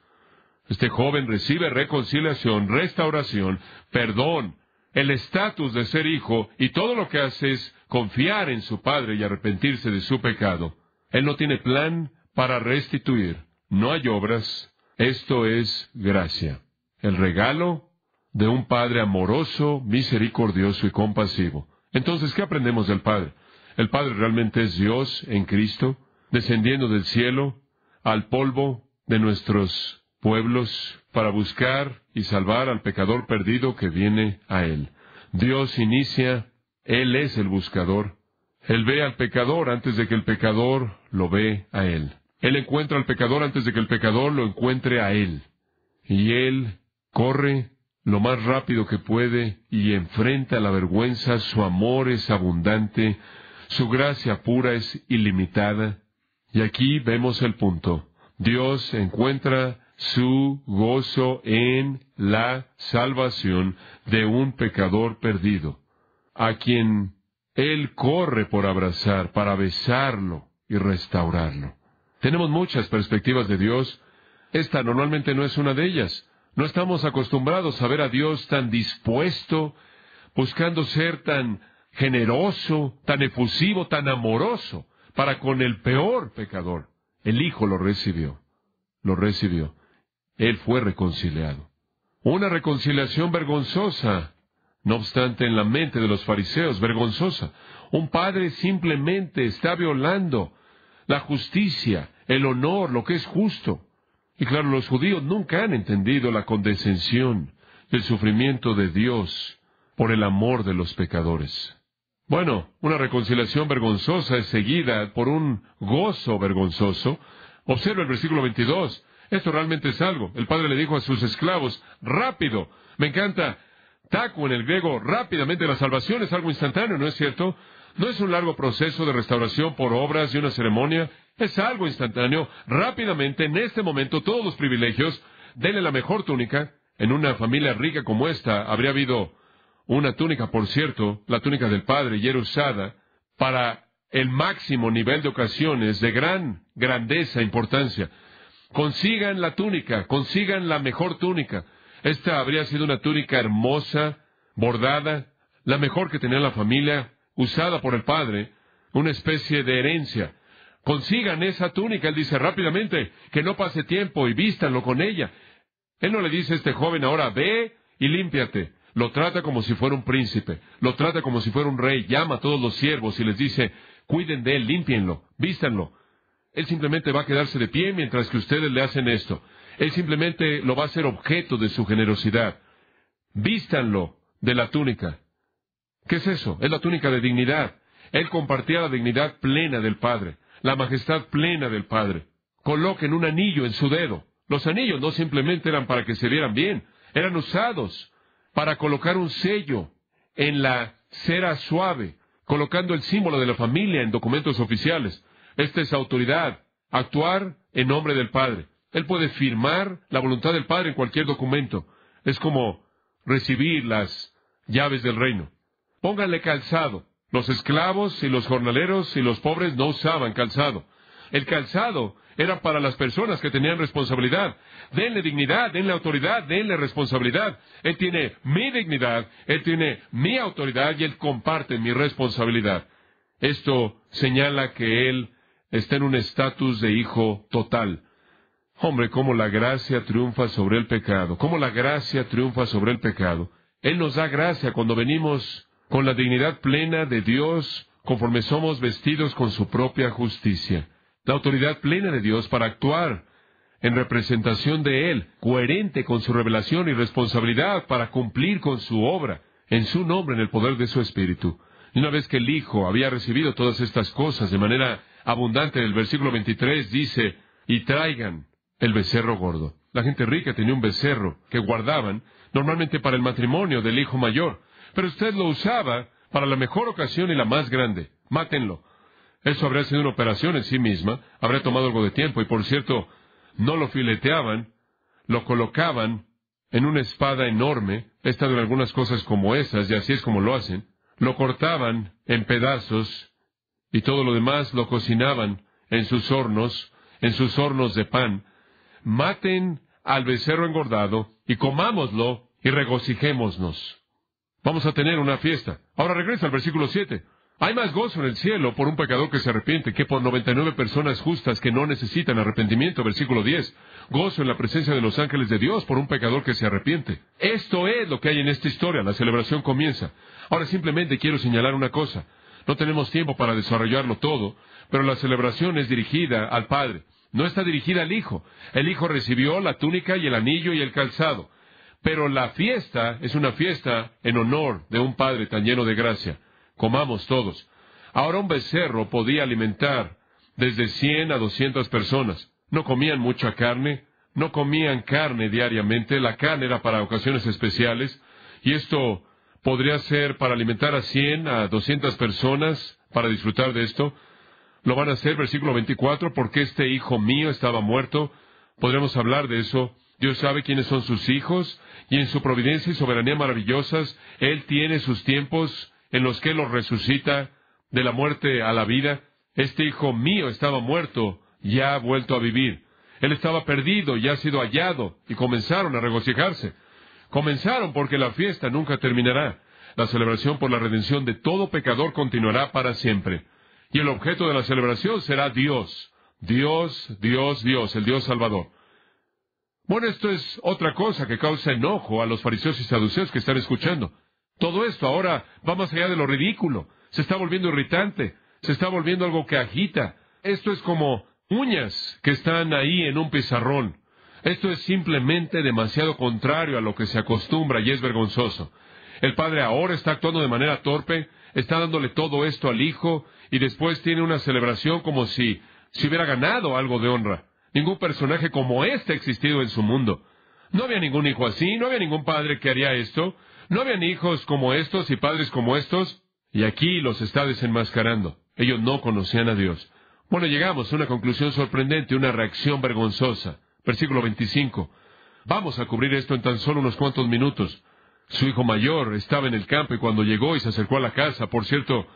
Este joven recibe reconciliación, restauración, perdón, el estatus de ser hijo y todo lo que hace es confiar en su Padre y arrepentirse de su pecado. Él no tiene plan para restituir, no hay obras, esto es gracia. El regalo de un Padre amoroso, misericordioso y compasivo. Entonces, ¿qué aprendemos del Padre? El Padre realmente es Dios en Cristo, descendiendo del cielo al polvo de nuestros pueblos para buscar y salvar al pecador perdido que viene a Él. Dios inicia, Él es el buscador. Él ve al pecador antes de que el pecador lo ve a Él. Él encuentra al pecador antes de que el pecador lo encuentre a Él. Y Él corre lo más rápido que puede y enfrenta la vergüenza. Su amor es abundante, su gracia pura es ilimitada. Y aquí vemos el punto. Dios encuentra su gozo en la salvación de un pecador perdido, a quien Él corre por abrazar, para besarlo y restaurarlo. Tenemos muchas perspectivas de Dios. Esta normalmente no es una de ellas. No estamos acostumbrados a ver a Dios tan dispuesto, buscando ser tan generoso, tan efusivo, tan amoroso para con el peor pecador. El Hijo lo recibió, lo recibió. Él fue reconciliado. Una reconciliación vergonzosa, no obstante, en la mente de los fariseos, vergonzosa. Un padre simplemente está violando la justicia, el honor, lo que es justo. Y claro, los judíos nunca han entendido la condescensión del sufrimiento de Dios por el amor de los pecadores. Bueno, una reconciliación vergonzosa es seguida por un gozo vergonzoso. Observa el versículo 22. Esto realmente es algo. El padre le dijo a sus esclavos, rápido. Me encanta. Taco en el griego, rápidamente la salvación es algo instantáneo, ¿no es cierto? No es un largo proceso de restauración por obras y una ceremonia. Es algo instantáneo. Rápidamente, en este momento, todos los privilegios. Denle la mejor túnica. En una familia rica como esta, habría habido una túnica, por cierto, la túnica del Padre, y era usada para el máximo nivel de ocasiones de gran grandeza e importancia. Consigan la túnica, consigan la mejor túnica. Esta habría sido una túnica hermosa, bordada, la mejor que tenía la familia, usada por el Padre, una especie de herencia. Consigan esa túnica, él dice rápidamente, que no pase tiempo y vístanlo con ella. Él no le dice a este joven ahora, ve y límpiate. Lo trata como si fuera un príncipe, lo trata como si fuera un rey, llama a todos los siervos y les dice, cuiden de él, límpienlo, vístanlo. Él simplemente va a quedarse de pie mientras que ustedes le hacen esto. Él simplemente lo va a hacer objeto de su generosidad. Vístanlo de la túnica. ¿Qué es eso? Es la túnica de dignidad. Él compartía la dignidad plena del Padre, la majestad plena del Padre. Coloquen un anillo en su dedo. Los anillos no simplemente eran para que se vieran bien, eran usados para colocar un sello en la cera suave, colocando el símbolo de la familia en documentos oficiales. Esta es autoridad, actuar en nombre del Padre. Él puede firmar la voluntad del Padre en cualquier documento. Es como recibir las llaves del reino. Pónganle calzado. Los esclavos y los jornaleros y los pobres no usaban calzado. El calzado era para las personas que tenían responsabilidad. Denle dignidad, denle autoridad, denle responsabilidad. Él tiene mi dignidad, Él tiene mi autoridad y Él comparte mi responsabilidad. Esto señala que Él está en un estatus de hijo total. Hombre, cómo la gracia triunfa sobre el pecado, cómo la gracia triunfa sobre el pecado. Él nos da gracia cuando venimos con la dignidad plena de Dios, conforme somos vestidos con su propia justicia la autoridad plena de Dios para actuar en representación de Él, coherente con su revelación y responsabilidad para cumplir con su obra, en su nombre, en el poder de su Espíritu. Y una vez que el Hijo había recibido todas estas cosas de manera abundante, el versículo 23 dice, y traigan el becerro gordo. La gente rica tenía un becerro que guardaban normalmente para el matrimonio del hijo mayor, pero usted lo usaba para la mejor ocasión y la más grande. Mátenlo. Eso habría sido una operación en sí misma, habría tomado algo de tiempo y por cierto, no lo fileteaban, lo colocaban en una espada enorme, he estado en algunas cosas como esas y así es como lo hacen, lo cortaban en pedazos y todo lo demás lo cocinaban en sus hornos, en sus hornos de pan. Maten al becerro engordado y comámoslo y regocijémonos. Vamos a tener una fiesta. Ahora regresa al versículo 7. Hay más gozo en el cielo por un pecador que se arrepiente que por 99 personas justas que no necesitan arrepentimiento. Versículo 10. Gozo en la presencia de los ángeles de Dios por un pecador que se arrepiente. Esto es lo que hay en esta historia. La celebración comienza. Ahora simplemente quiero señalar una cosa. No tenemos tiempo para desarrollarlo todo, pero la celebración es dirigida al Padre. No está dirigida al Hijo. El Hijo recibió la túnica y el anillo y el calzado. Pero la fiesta es una fiesta en honor de un Padre tan lleno de gracia comamos todos. Ahora un becerro podía alimentar desde cien a doscientas personas. No comían mucha carne, no comían carne diariamente, la carne era para ocasiones especiales, y esto podría ser para alimentar a cien a doscientas personas para disfrutar de esto. Lo van a hacer, versículo 24, porque este hijo mío estaba muerto. Podremos hablar de eso. Dios sabe quiénes son sus hijos, y en su providencia y soberanía maravillosas, Él tiene sus tiempos en los que los resucita de la muerte a la vida. Este hijo mío estaba muerto, ya ha vuelto a vivir. Él estaba perdido, ya ha sido hallado, y comenzaron a regocijarse. Comenzaron porque la fiesta nunca terminará. La celebración por la redención de todo pecador continuará para siempre. Y el objeto de la celebración será Dios. Dios, Dios, Dios, el Dios Salvador. Bueno, esto es otra cosa que causa enojo a los fariseos y saduceos que están escuchando. Todo esto ahora va más allá de lo ridículo. Se está volviendo irritante. Se está volviendo algo que agita. Esto es como uñas que están ahí en un pizarrón. Esto es simplemente demasiado contrario a lo que se acostumbra y es vergonzoso. El padre ahora está actuando de manera torpe, está dándole todo esto al hijo y después tiene una celebración como si si hubiera ganado algo de honra. Ningún personaje como este ha existido en su mundo. No había ningún hijo así, no había ningún padre que haría esto. ¿No habían hijos como estos y padres como estos? Y aquí los está desenmascarando. Ellos no conocían a Dios. Bueno, llegamos a una conclusión sorprendente, una reacción vergonzosa. Versículo 25. Vamos a cubrir esto en tan solo unos cuantos minutos. Su hijo mayor estaba en el campo y cuando llegó y se acercó a la casa, por cierto,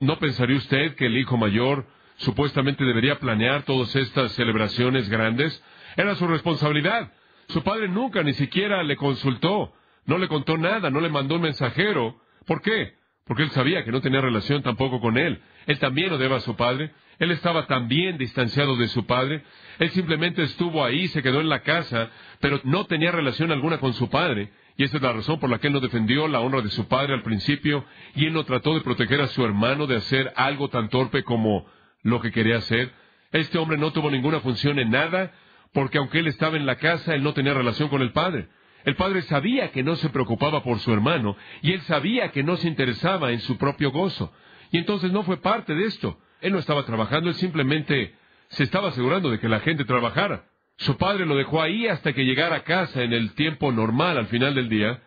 ¿no pensaría usted que el hijo mayor supuestamente debería planear todas estas celebraciones grandes? Era su responsabilidad. Su padre nunca ni siquiera le consultó. No le contó nada, no le mandó un mensajero. ¿Por qué? Porque él sabía que no tenía relación tampoco con él. Él también odiaba a su padre. Él estaba también distanciado de su padre. Él simplemente estuvo ahí, se quedó en la casa, pero no tenía relación alguna con su padre. Y esa es la razón por la que él no defendió la honra de su padre al principio, y él no trató de proteger a su hermano de hacer algo tan torpe como lo que quería hacer. Este hombre no tuvo ninguna función en nada, porque aunque él estaba en la casa, él no tenía relación con el padre. El padre sabía que no se preocupaba por su hermano y él sabía que no se interesaba en su propio gozo. Y entonces no fue parte de esto. Él no estaba trabajando, él simplemente se estaba asegurando de que la gente trabajara. Su padre lo dejó ahí hasta que llegara a casa en el tiempo normal al final del día.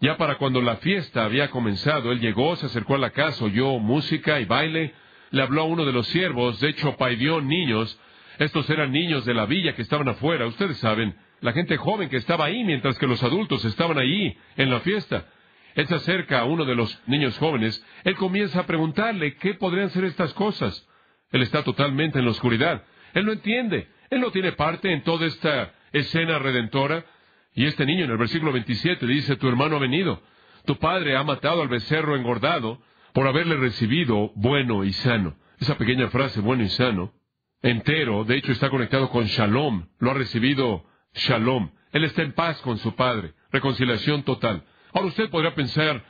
Ya para cuando la fiesta había comenzado, él llegó, se acercó a la casa, oyó música y baile, le habló a uno de los siervos, de hecho paidió niños. Estos eran niños de la villa que estaban afuera, ustedes saben, la gente joven que estaba ahí mientras que los adultos estaban allí en la fiesta. Él se acerca a uno de los niños jóvenes, él comienza a preguntarle qué podrían ser estas cosas. Él está totalmente en la oscuridad. Él no entiende. Él no tiene parte en toda esta escena redentora. Y este niño en el versículo 27 dice, tu hermano ha venido. Tu padre ha matado al becerro engordado por haberle recibido bueno y sano. Esa pequeña frase, bueno y sano, entero, de hecho está conectado con shalom. Lo ha recibido shalom. Él está en paz con su Padre. Reconciliación total. Ahora usted podrá pensar,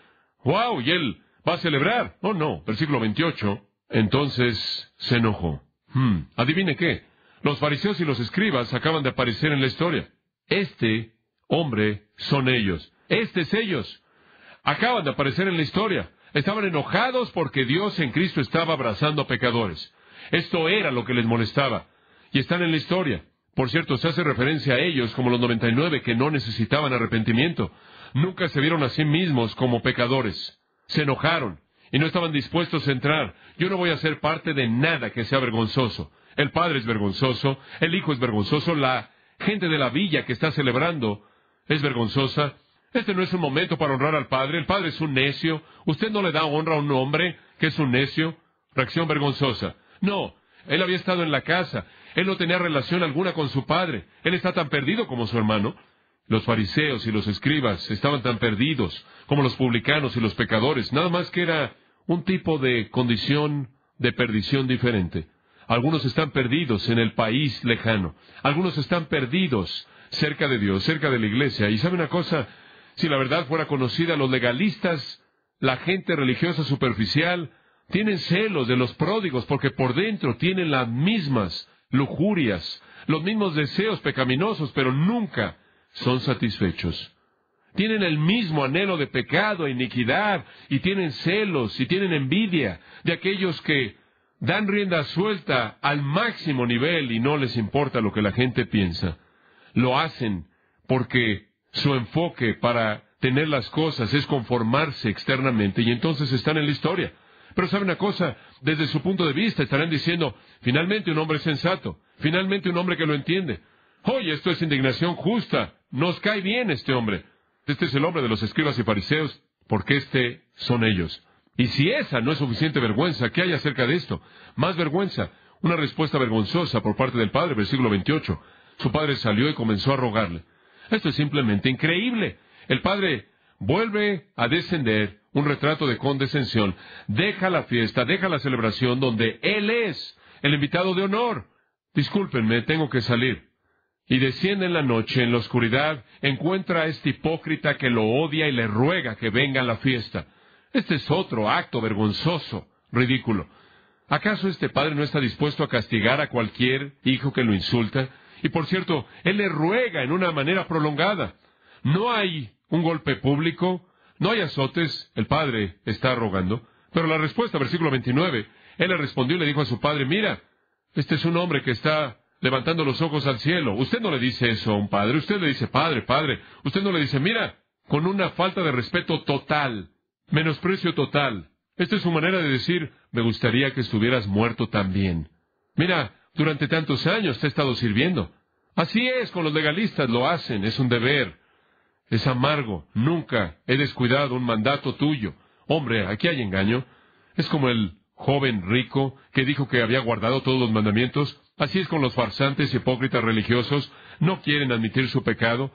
wow, y él va a celebrar. Oh, no. Versículo 28. Entonces se enojó. Hmm. Adivine qué. Los fariseos y los escribas acaban de aparecer en la historia. Este hombre son ellos. Este es ellos. Acaban de aparecer en la historia. Estaban enojados porque Dios en Cristo estaba abrazando a pecadores. Esto era lo que les molestaba. Y están en la historia. Por cierto, se hace referencia a ellos como los 99 que no necesitaban arrepentimiento. Nunca se vieron a sí mismos como pecadores. Se enojaron y no estaban dispuestos a entrar. Yo no voy a ser parte de nada que sea vergonzoso. El padre es vergonzoso, el hijo es vergonzoso, la gente de la villa que está celebrando es vergonzosa. Este no es un momento para honrar al padre. El padre es un necio. Usted no le da honra a un hombre que es un necio. Reacción vergonzosa. No, él había estado en la casa. Él no tenía relación alguna con su padre. Él está tan perdido como su hermano. Los fariseos y los escribas estaban tan perdidos como los publicanos y los pecadores. Nada más que era un tipo de condición de perdición diferente. Algunos están perdidos en el país lejano. Algunos están perdidos cerca de Dios, cerca de la iglesia. Y sabe una cosa, si la verdad fuera conocida, los legalistas, la gente religiosa superficial, tienen celos de los pródigos porque por dentro tienen las mismas lujurias, los mismos deseos pecaminosos, pero nunca son satisfechos. Tienen el mismo anhelo de pecado e iniquidad, y tienen celos, y tienen envidia de aquellos que dan rienda suelta al máximo nivel y no les importa lo que la gente piensa. Lo hacen porque su enfoque para tener las cosas es conformarse externamente y entonces están en la historia. Pero sabe una cosa, desde su punto de vista estarán diciendo, finalmente un hombre sensato, finalmente un hombre que lo entiende. Oye, esto es indignación justa, nos cae bien este hombre. Este es el hombre de los escribas y fariseos, porque este son ellos. Y si esa no es suficiente vergüenza, ¿qué hay acerca de esto? Más vergüenza, una respuesta vergonzosa por parte del padre, versículo 28. Su padre salió y comenzó a rogarle. Esto es simplemente increíble. El padre vuelve a descender un retrato de condescensión. Deja la fiesta, deja la celebración donde él es el invitado de honor. Discúlpenme, tengo que salir. Y desciende en la noche, en la oscuridad, encuentra a este hipócrita que lo odia y le ruega que venga a la fiesta. Este es otro acto vergonzoso, ridículo. ¿Acaso este padre no está dispuesto a castigar a cualquier hijo que lo insulta? Y por cierto, él le ruega en una manera prolongada. No hay un golpe público, no hay azotes, el padre está rogando. Pero la respuesta, versículo 29, él le respondió y le dijo a su padre, mira, este es un hombre que está levantando los ojos al cielo. Usted no le dice eso a un padre, usted le dice, padre, padre. Usted no le dice, mira, con una falta de respeto total, menosprecio total. Esta es su manera de decir, me gustaría que estuvieras muerto también. Mira, durante tantos años te he estado sirviendo. Así es, con los legalistas lo hacen, es un deber. Es amargo, nunca he descuidado un mandato tuyo. Hombre, aquí hay engaño. Es como el joven rico que dijo que había guardado todos los mandamientos. Así es con los farsantes y hipócritas religiosos. No quieren admitir su pecado.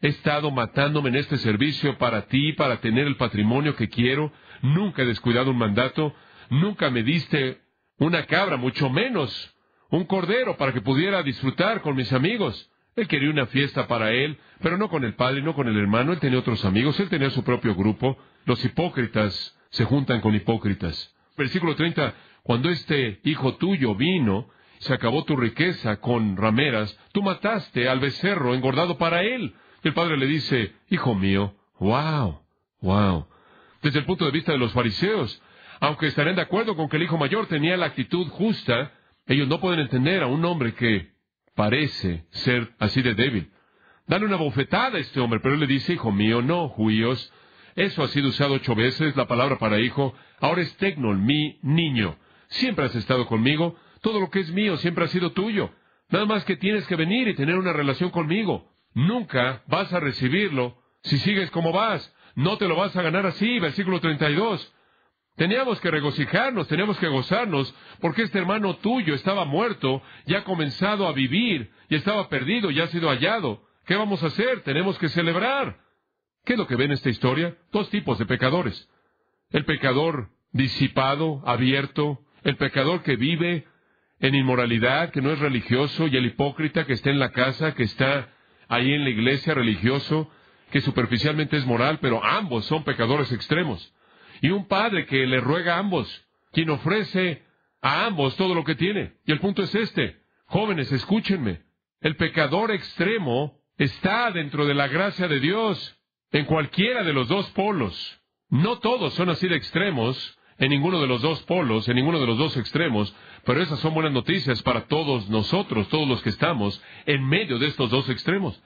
He estado matándome en este servicio para ti, para tener el patrimonio que quiero. Nunca he descuidado un mandato. Nunca me diste una cabra, mucho menos un cordero para que pudiera disfrutar con mis amigos. Él quería una fiesta para él, pero no con el padre, no con el hermano. Él tenía otros amigos, él tenía su propio grupo. Los hipócritas se juntan con hipócritas. Versículo 30. Cuando este hijo tuyo vino, se acabó tu riqueza con rameras, tú mataste al becerro engordado para él. El padre le dice, Hijo mío, wow, wow. Desde el punto de vista de los fariseos, aunque estarán de acuerdo con que el hijo mayor tenía la actitud justa, ellos no pueden entender a un hombre que parece ser así de débil. Dale una bofetada a este hombre, pero él le dice, hijo mío, no, judíos. Eso ha sido usado ocho veces, la palabra para hijo. Ahora es tecnon, mi niño. Siempre has estado conmigo. Todo lo que es mío siempre ha sido tuyo. Nada más que tienes que venir y tener una relación conmigo. Nunca vas a recibirlo si sigues como vas. No te lo vas a ganar así, versículo 32. Teníamos que regocijarnos, teníamos que gozarnos, porque este hermano tuyo estaba muerto, ya ha comenzado a vivir, y estaba perdido, ya ha sido hallado. ¿Qué vamos a hacer? Tenemos que celebrar. ¿Qué es lo que ve en esta historia? Dos tipos de pecadores. El pecador disipado, abierto, el pecador que vive en inmoralidad, que no es religioso, y el hipócrita que está en la casa, que está ahí en la iglesia religioso, que superficialmente es moral, pero ambos son pecadores extremos. Y un padre que le ruega a ambos, quien ofrece a ambos todo lo que tiene. Y el punto es este. Jóvenes, escúchenme. El pecador extremo está dentro de la gracia de Dios, en cualquiera de los dos polos. No todos son así de extremos, en ninguno de los dos polos, en ninguno de los dos extremos, pero esas son buenas noticias para todos nosotros, todos los que estamos en medio de estos dos extremos.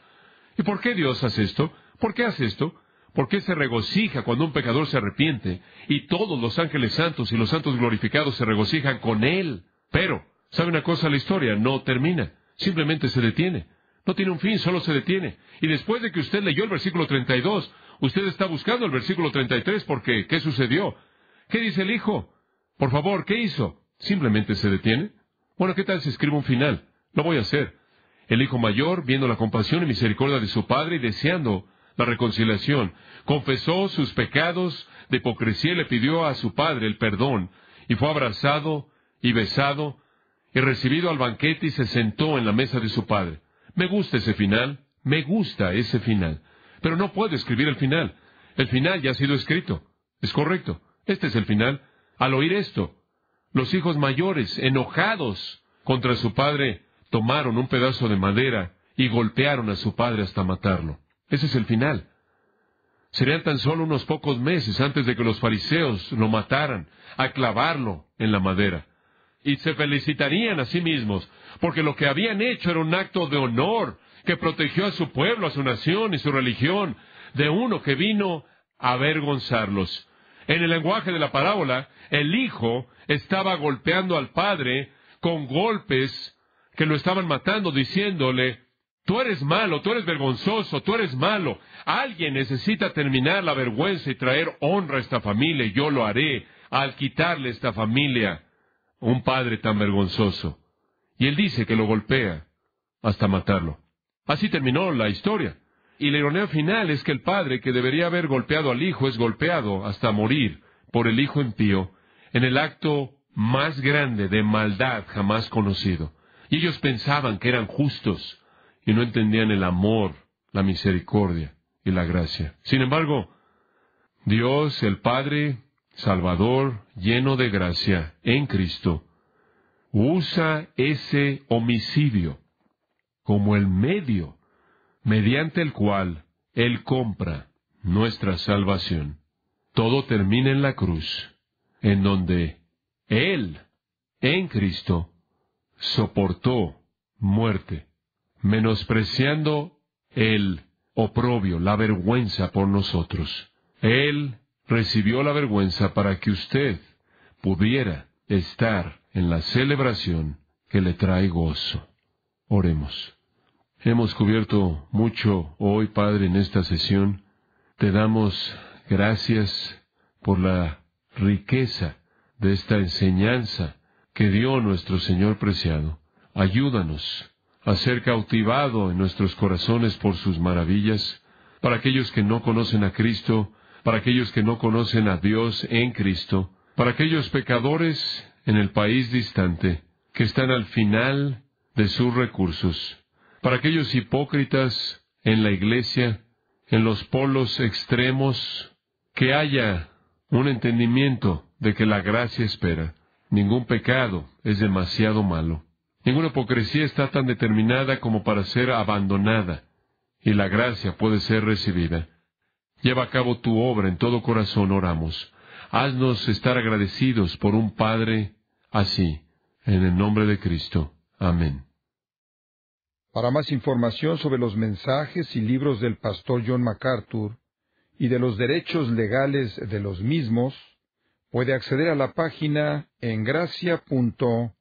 ¿Y por qué Dios hace esto? ¿Por qué hace esto? ¿Por qué se regocija cuando un pecador se arrepiente y todos los ángeles santos y los santos glorificados se regocijan con él? Pero, ¿sabe una cosa? La historia no termina, simplemente se detiene. No tiene un fin, solo se detiene. Y después de que usted leyó el versículo 32, usted está buscando el versículo 33 porque, ¿qué sucedió? ¿Qué dice el hijo? Por favor, ¿qué hizo? Simplemente se detiene. Bueno, ¿qué tal si escribo un final? Lo voy a hacer. El hijo mayor, viendo la compasión y misericordia de su padre y deseando la reconciliación. Confesó sus pecados de hipocresía y le pidió a su padre el perdón, y fue abrazado y besado y recibido al banquete y se sentó en la mesa de su padre. Me gusta ese final, me gusta ese final, pero no puedo escribir el final. El final ya ha sido escrito. Es correcto. Este es el final. Al oír esto, los hijos mayores, enojados contra su padre, tomaron un pedazo de madera y golpearon a su padre hasta matarlo. Ese es el final. Serían tan solo unos pocos meses antes de que los fariseos lo mataran, a clavarlo en la madera. Y se felicitarían a sí mismos, porque lo que habían hecho era un acto de honor que protegió a su pueblo, a su nación y su religión, de uno que vino a avergonzarlos. En el lenguaje de la parábola, el hijo estaba golpeando al padre con golpes que lo estaban matando, diciéndole, tú eres malo, tú eres vergonzoso, tú eres malo. Alguien necesita terminar la vergüenza y traer honra a esta familia, y yo lo haré al quitarle esta familia un padre tan vergonzoso. Y él dice que lo golpea hasta matarlo. Así terminó la historia. Y la ironía final es que el padre que debería haber golpeado al hijo es golpeado hasta morir por el hijo impío en el acto más grande de maldad jamás conocido. Y ellos pensaban que eran justos y no entendían el amor, la misericordia y la gracia. Sin embargo, Dios, el Padre, Salvador, lleno de gracia en Cristo, usa ese homicidio como el medio mediante el cual Él compra nuestra salvación. Todo termina en la cruz, en donde Él, en Cristo, soportó muerte, menospreciando el oprobio, la vergüenza por nosotros. Él recibió la vergüenza para que usted pudiera estar en la celebración que le trae gozo. Oremos. Hemos cubierto mucho hoy, Padre, en esta sesión. Te damos gracias por la riqueza de esta enseñanza que dio nuestro Señor preciado. Ayúdanos a ser cautivado en nuestros corazones por sus maravillas. Para aquellos que no conocen a Cristo, para aquellos que no conocen a Dios en Cristo, para aquellos pecadores en el país distante, que están al final de sus recursos, para aquellos hipócritas en la iglesia, en los polos extremos, que haya un entendimiento de que la gracia espera. Ningún pecado es demasiado malo. Ninguna hipocresía está tan determinada como para ser abandonada, y la gracia puede ser recibida. Lleva a cabo tu obra en todo corazón, oramos. Haznos estar agradecidos por un Padre así, en el nombre de Cristo. Amén. Para más información sobre los mensajes y libros del pastor John MacArthur y de los derechos legales de los mismos, puede acceder a la página en gracia.org